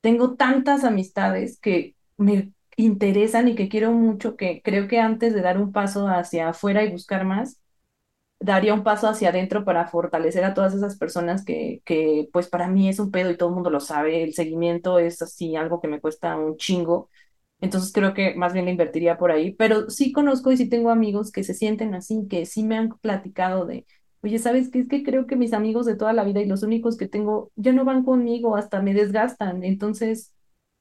tengo tantas amistades que me interesan y que quiero mucho, que creo que antes de dar un paso hacia afuera y buscar más, daría un paso hacia adentro para fortalecer a todas esas personas que, que, pues para mí es un pedo y todo el mundo lo sabe, el seguimiento es así algo que me cuesta un chingo, entonces creo que más bien le invertiría por ahí, pero sí conozco y sí tengo amigos que se sienten así, que sí me han platicado de, oye, ¿sabes qué? Es que creo que mis amigos de toda la vida y los únicos que tengo ya no van conmigo, hasta me desgastan, entonces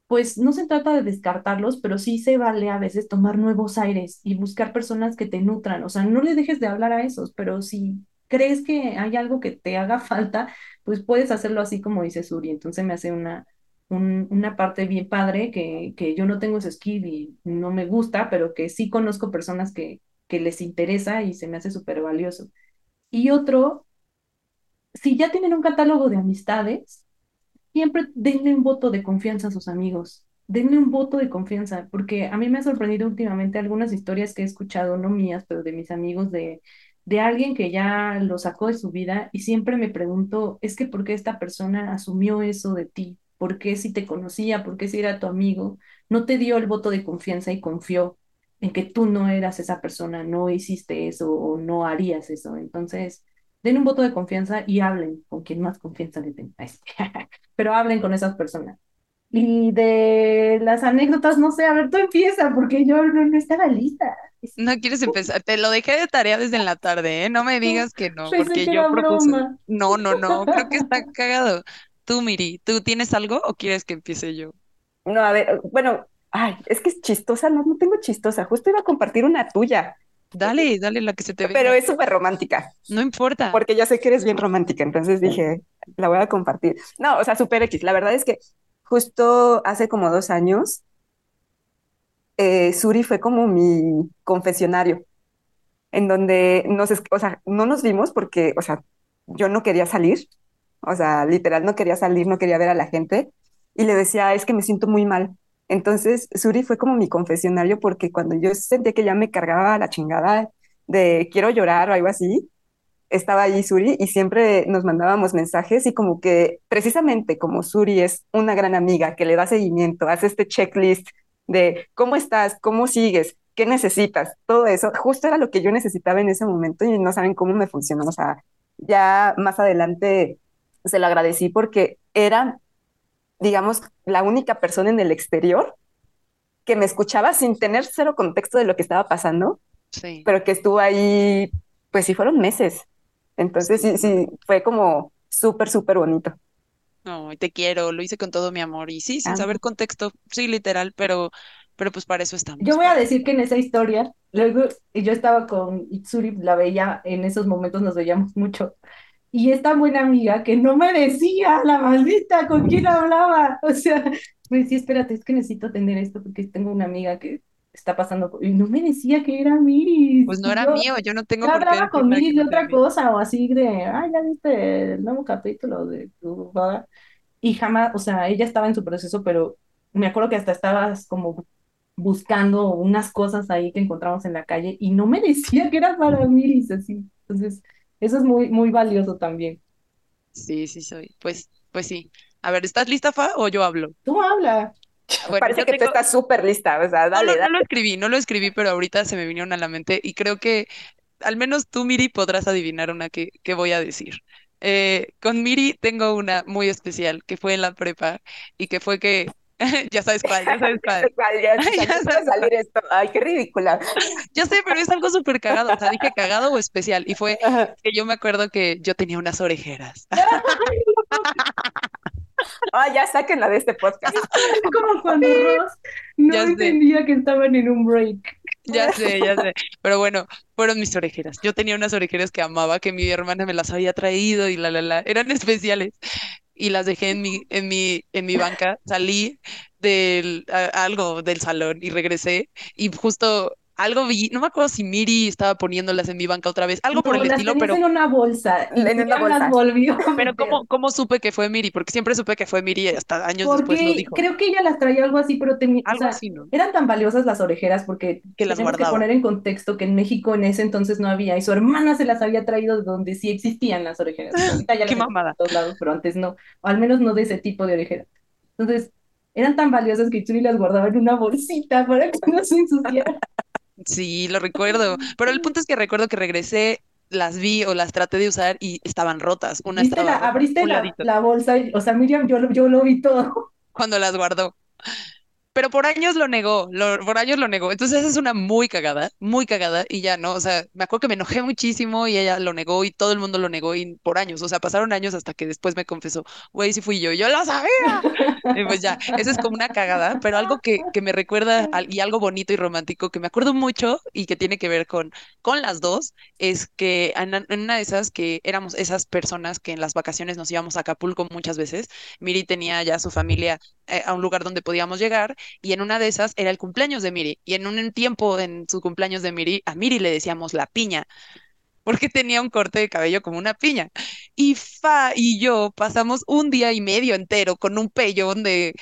pues no se trata de descartarlos, pero sí se vale a veces tomar nuevos aires y buscar personas que te nutran. O sea, no le dejes de hablar a esos, pero si crees que hay algo que te haga falta, pues puedes hacerlo así como dice Suri. Entonces me hace una, un- una parte bien padre que, que yo no tengo ese skill y no me gusta, pero que sí conozco personas que, que les interesa y se me hace súper valioso. Y otro, si ya tienen un catálogo de amistades, siempre denle un voto de confianza a sus amigos. Denle un voto de confianza, porque a mí me ha sorprendido últimamente algunas historias que he escuchado, no mías, pero de mis amigos, de, de alguien que ya lo sacó de su vida y siempre me pregunto, es que ¿por qué esta persona asumió eso de ti? ¿Por qué si te conocía? ¿Por qué si era tu amigo? No te dio el voto de confianza y confió en que tú no eras esa persona, no hiciste eso o no harías eso. Entonces, den un voto de confianza y hablen con quien más confianza le tengáis. pero hablen con esas personas. Y de las anécdotas, no sé, a ver, tú empieza, porque yo no, no estaba lista. No quieres empezar, te lo dejé de tarea desde en la tarde, ¿eh? No me digas que no, Pensé porque que yo propuse. broma. No, no, no, creo que está cagado. Tú, Miri, ¿tú tienes algo o quieres que empiece yo? No, a ver, bueno, ay, es que es chistosa, no, no tengo chistosa, justo iba a compartir una tuya, Dale, dale la que se te pero venga. es súper romántica, No importa. porque ya sé que eres bien romántica, entonces dije, la voy a compartir. No, o sea, súper X, la verdad es que justo hace como dos años, eh, Suri fue como mi confesionario, en donde nos, o sea, no nos vimos porque, o sea, yo no quería salir, o sea, literal no quería salir, no quería ver a la gente, y le decía, es que me siento muy mal. Entonces, Suri fue como mi confesionario porque cuando yo sentía que ya me cargaba la chingada de quiero llorar o algo así, estaba ahí Suri y siempre nos mandábamos mensajes y como que precisamente como Suri es una gran amiga que le da seguimiento, hace este checklist de cómo estás, cómo sigues, qué necesitas, todo eso, justo era lo que yo necesitaba en ese momento y no saben cómo me funcionó. O sea, ya más adelante se lo agradecí porque era, digamos, la única persona en el exterior que me escuchaba sin tener cero contexto de lo que estaba pasando, Sí. pero que estuvo ahí, pues sí fueron meses. Entonces sí, sí, fue como súper, súper bonito. No, te quiero, lo hice con todo mi amor. Y sí, sin Ah, saber contexto, sí, literal, pero, pero pues para eso estamos. Yo voy a decir que en esa historia, luego yo estaba con Itsuri, la veía, en esos momentos nos veíamos mucho, y esta buena amiga que no me decía, la maldita, con quién hablaba, o sea, me decía, espérate, es que necesito atender esto porque tengo una amiga que está pasando, por-". y no me decía que era Miris, Pues no era yo, mío, yo no tengo por hablaba con Miris de otra cosa, o así de, ay, ya viste el nuevo capítulo de tu boda?". y jamás, o sea, ella estaba en su proceso, pero me acuerdo que hasta estabas como buscando unas cosas ahí que encontramos en la calle y no me decía que era para Miris, así. Entonces, eso es muy, muy valioso también. Sí, sí soy. Pues, pues sí. A ver, ¿estás lista, Fa, o yo hablo? Tú habla. Bueno, Parece que tú tengo, estás súper lista, o sea, no, dale, lo- no dale. lo escribí, no lo escribí, pero ahorita se me vinieron a la mente y creo que al menos tú, Miri, podrás adivinar una que, que voy a decir. Eh, con Miri tengo una muy especial que fue en la prepa y que fue que, ya sabes cuál, ya sabes Ya sé cuál. cuál, ya, ya Ya sabes cuál. salir esto. Ay, qué ridícula. Yo sé, pero es algo súper cagado, o sea, dije cagado o especial y fue que yo me acuerdo que yo tenía unas orejeras. Ah, ya sáquenla de este podcast. Es como cuando Ross no Ya sé. entendía que estaban en un break. Ya sé, ya sé. Pero bueno, fueron mis orejeras. Yo tenía unas orejeras que amaba, que mi hermana me las había traído y la, la, la. Eran especiales. Y las dejé en mi, en mi, en mi banca. Salí del, algo del salón y regresé. Y justo algo vi, no me acuerdo si Miri estaba poniéndolas en mi banca otra vez, algo por No, el las estilo, pero, en una bolsa y En una bolsa. las volvió pero. ¿cómo, cómo supe que fue Miri? Porque siempre supe que fue Miri hasta años después lo Porque dijo. creo que ella las traía algo así, pero tenía, o Algo sea, así, ¿no? eran tan valiosas las orejeras porque Que las tenemos que guardaba. poner en contexto que en México en ese entonces no había y su hermana se las había traído de donde sí existían las orejeras. Ahorita ya Qué las mamada. en todos lados, pero antes no, o al menos no de ese tipo de orejeras. Entonces, eran tan valiosas que Churi las guardaba en una bolsita para que no se ensuciara. Sí, lo recuerdo. Pero el punto es que recuerdo que regresé, las vi o las traté de usar y estaban rotas. Una ¿Viste estaba la, rota, abriste un la, bolsa? y- o sea, Miriam, yo, lo- yo lo vi todo. cuando las guardó. Pero por años lo negó, por años lo negó. Entonces esa es una muy cagada, muy cagada y ya, ¿no? O sea, me acuerdo que me enojé muchísimo y ella lo negó y todo el mundo lo negó y por años, o sea, pasaron años hasta que después me confesó, güey, sí fui yo, yo lo sabía. Y pues ya, esa es como una cagada, pero algo que, que me recuerda y algo bonito y romántico que me acuerdo mucho y que tiene que ver con, con las dos, es que en, en una de esas que éramos esas personas que en las vacaciones nos íbamos a Acapulco muchas veces, Miri tenía ya su familia a un lugar donde podíamos llegar y en una de esas era el cumpleaños de Miri. Y en un tiempo en su cumpleaños de Miri, a Miri le decíamos la piña, porque tenía un corte de cabello como una piña. Y Fa y yo pasamos un día y medio entero con un pellón de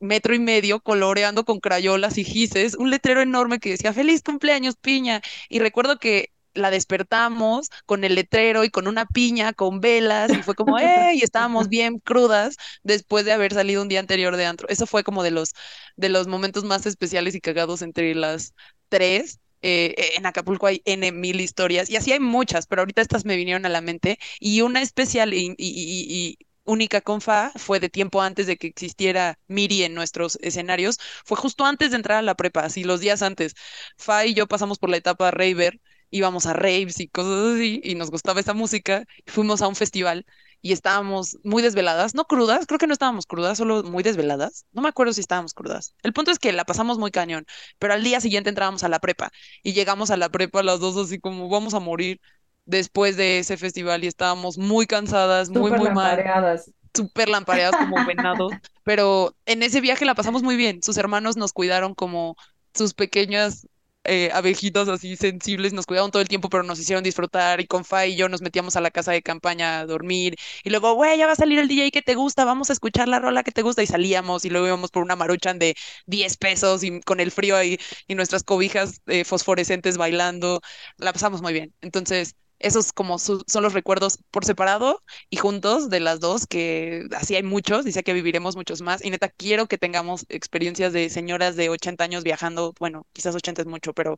metro y medio coloreando con crayolas y gises, un letrero enorme que decía feliz cumpleaños, piña. Y recuerdo que la despertamos con el letrero y con una piña, con velas, y fue como, ¡eh! Y estábamos bien crudas después de haber salido un día anterior de antro. Eso fue como de los, de los momentos más especiales y cagados entre las tres. Eh, eh, en Acapulco hay N mil historias, y así hay muchas, pero ahorita estas me vinieron a la mente, y una especial y, y- y- y única con Fa fue de tiempo antes de que existiera Miri en nuestros escenarios, fue justo antes de entrar a la prepa, así los días antes. Fa y yo pasamos por la etapa raver, íbamos a raves y cosas así, y nos gustaba esa música, fuimos a un festival y estábamos muy desveladas, no crudas, creo que no estábamos crudas, solo muy desveladas, no me acuerdo si estábamos crudas. El punto es que la pasamos muy cañón, pero al día siguiente entrábamos a la prepa y llegamos a la prepa las dos así como vamos a morir después de ese festival y estábamos muy cansadas, muy, Súper muy mal lampareadas. súper lampareadas como venados, pero en ese viaje la pasamos muy bien. Sus hermanos nos cuidaron como sus pequeñas eh, abejitas así sensibles, nos cuidaron todo el tiempo, pero nos hicieron disfrutar y con Fa y yo nos metíamos a la casa de campaña a dormir y luego, güey, ya va a salir el DJ que te gusta, vamos a escuchar la rola que te gusta y salíamos y luego íbamos por una maruchan de 10 pesos y con el frío ahí y nuestras cobijas eh, fosforescentes bailando, la pasamos muy bien. Entonces... Esos como son los recuerdos por separado y juntos de las dos, que así hay muchos, dice que viviremos muchos más. Y neta, quiero que tengamos experiencias de señoras de 80 años viajando, bueno, quizás 80 es mucho, pero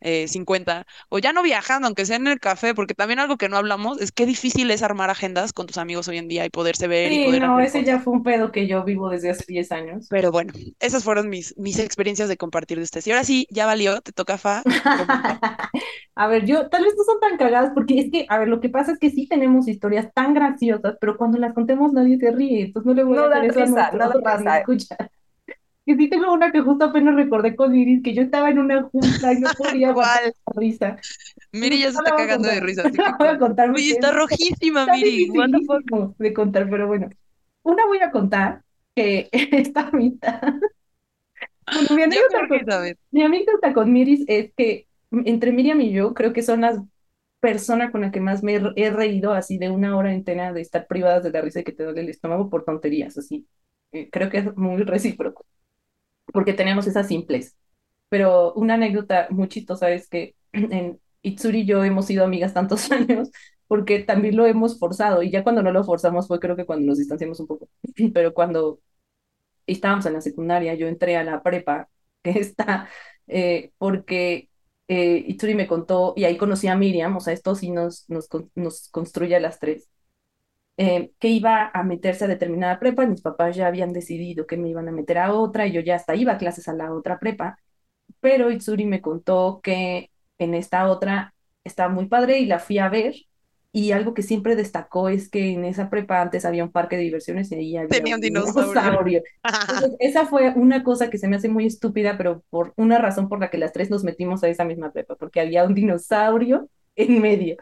eh, 50, o ya no viajando, aunque sea en el café, porque también algo que no hablamos es qué difícil es armar agendas con tus amigos hoy en día y poderse ver y Sí, poder no, hacer ese ya fue un pedo que yo vivo desde hace 10 años. Pero bueno, esas fueron mis, mis experiencias de compartir de ustedes. Y ahora sí, ya valió, te toca, Fa. A ver, yo tal vez no son tan cagadas porque es que, a ver, lo que pasa es que sí tenemos historias tan graciosas, pero cuando las contemos nadie se ríe, entonces no le voy a No hacer dan eso a risa, nuestros no risa. escucha. Que sí tengo una que justo apenas recordé con Iris, que yo estaba en una junta y no podía aguantar la risa. Miri ya se está cagando de risa, así que voy a contar Oye, está es- rojísima, está Miri. De contar, pero bueno. Una voy a contar que está a mitad. Bueno, mi anécdota con, mi anécdota con Miris es que entre Miriam y yo creo que son las personas con las que más me he he reído así de una hora entera de estar privadas de la risa y que te duele el estómago por tonterías, así. Eh, Creo que es muy recíproco, porque tenemos esas simples. Pero una anécdota muy chistosa es que en Itsuri y yo hemos sido amigas tantos años porque también lo hemos forzado y ya cuando no lo forzamos fue creo que cuando nos distanciamos un poco. Pero cuando estábamos en la secundaria, yo entré a la prepa, que está, eh, porque eh, Itsuri me contó, y ahí conocí a Miriam, o sea, esto sí nos, nos, nos construye a las tres, eh, que iba a meterse a determinada prepa, y mis papás ya habían decidido que me iban a meter a otra, y yo ya hasta iba a clases a la otra prepa, pero Itsuri me contó que en esta otra estaba muy padre y la fui a ver. Y algo que siempre destacó es que en esa prepa antes había un parque de diversiones y ahí había Tenía un un dinosaurio. dinosaurio. Entonces, esa fue una cosa que se me hace muy estúpida, pero por una razón por la que las tres nos metimos a esa misma prepa, porque había un dinosaurio en medio.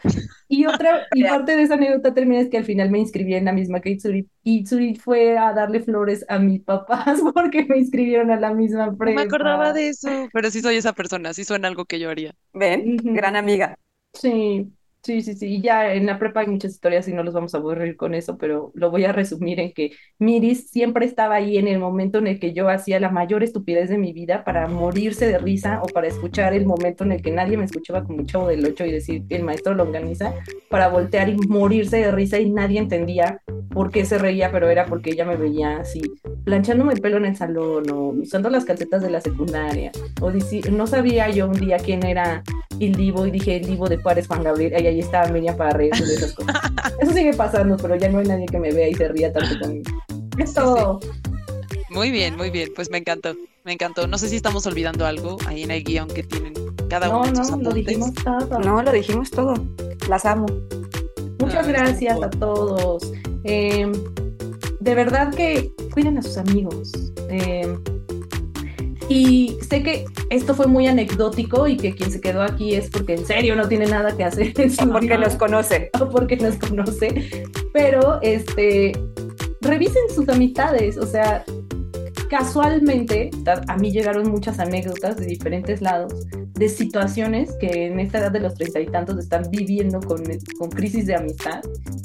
Y otra, y parte de esa anécdota termina es que al final me inscribí en la misma que Itsuri, y Itsuri fue a darle flores a mis papás porque me inscribieron a la misma No prepa. me acordaba de eso, pero sí soy esa persona, sí suena algo que yo haría. ¿Ven? Gran amiga. Sí, sí, sí, sí. Y ya en la prepa hay muchas historias y no los vamos a aburrir con eso, pero lo voy a resumir en que Miris siempre estaba ahí en el momento en el que yo hacía la mayor estupidez de mi vida para morirse de risa o para escuchar el momento en el que nadie me escuchaba como un chavo del ocho y decir el maestro longaniza, para voltear y morirse de risa y nadie entendía por qué se reía, pero era porque ella me veía así, planchándome el pelo en el salón o usando las calcetas de la secundaria. O no sabía yo un día quién era el Divo y dije el Divo de Juárez Juan Gabriel y ahí estaba Miriam para reírse de esas cosas. Eso sigue pasando, pero ya no hay nadie que me vea y se ría tanto conmigo. Es todo. Muy bien, muy bien, pues me encantó, me encantó. No sé si estamos olvidando algo ahí en el guion que tienen cada No, uno de sus no, lo dijimos todo. No, lo dijimos todo. Las amo. Muchas Ay, gracias a todos. Eh, de verdad que cuiden a sus amigos. Eh, y sé que esto fue muy anecdótico y que quien se quedó aquí es porque en serio no tiene nada que hacer Porque nos conoce. o porque nos conoce, pero este, revisen sus amistades, o sea, casualmente a, a mí llegaron muchas anécdotas de diferentes lados, de situaciones que en esta edad de los treinta y tantos están viviendo con, con crisis de amistad,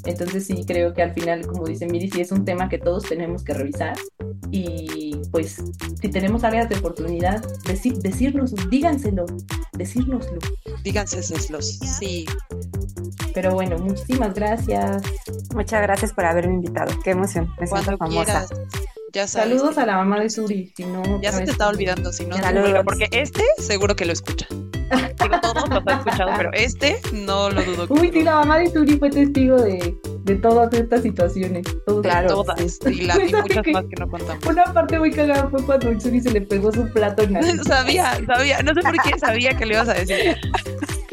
entonces sí creo que al final, como dice Miri, sí es un tema que todos tenemos que revisar y pues si tenemos áreas de oportunidad, deci- decirnos, díganselo, decírnoslo. Díganse esos, sí. Pero bueno, muchísimas gracias. Muchas gracias por haberme invitado. Qué emoción. Me siento Cuando famosa. quieras. Ya sabes. Saludos a la mamá de Suri, si no... Ya se te está olvidando, si no, porque este seguro que lo escucha. Digo, todos los han escuchado, pero este no lo dudo. Uy, sí, la mamá de Suri fue testigo de, de todas estas situaciones. Todos- Claro. Todas, y, la, y muchas más que no contamos. Una parte muy cagada fue cuando Suri se le pegó su plato en la Sabía, sabía, no sé por qué sabía que le ibas a decir.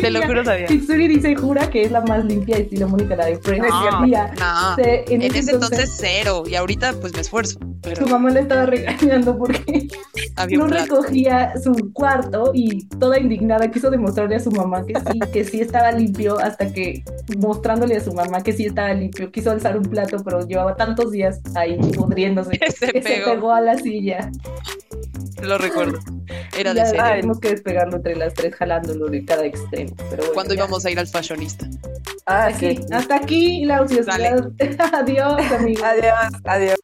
Te lo juro, sabía. Y Suri dice, jura que es la más limpia estilo Mónica, la de Friends. No, Tía, no. se- en, En ese entonces, cero, y ahorita pues me esfuerzo, pero su mamá le estaba regañando porque había no recogía su cuarto y toda indignada quiso demostrarle a su mamá que sí, que sí estaba limpio hasta que mostrándole a su mamá que sí estaba limpio, quiso alzar un plato pero llevaba tantos días ahí pudriéndose Que se se pegó a la silla. Lo recuerdo. Era de Ya serio. tuvimos que despegarlo entre las tres jalándolo de cada extremo. Pero bueno, Cuando ya. íbamos a ir al fashionista. Ah, Hasta aquí, sí. hasta aquí la ociosidad. Adiós, amigos. Adiós, adiós.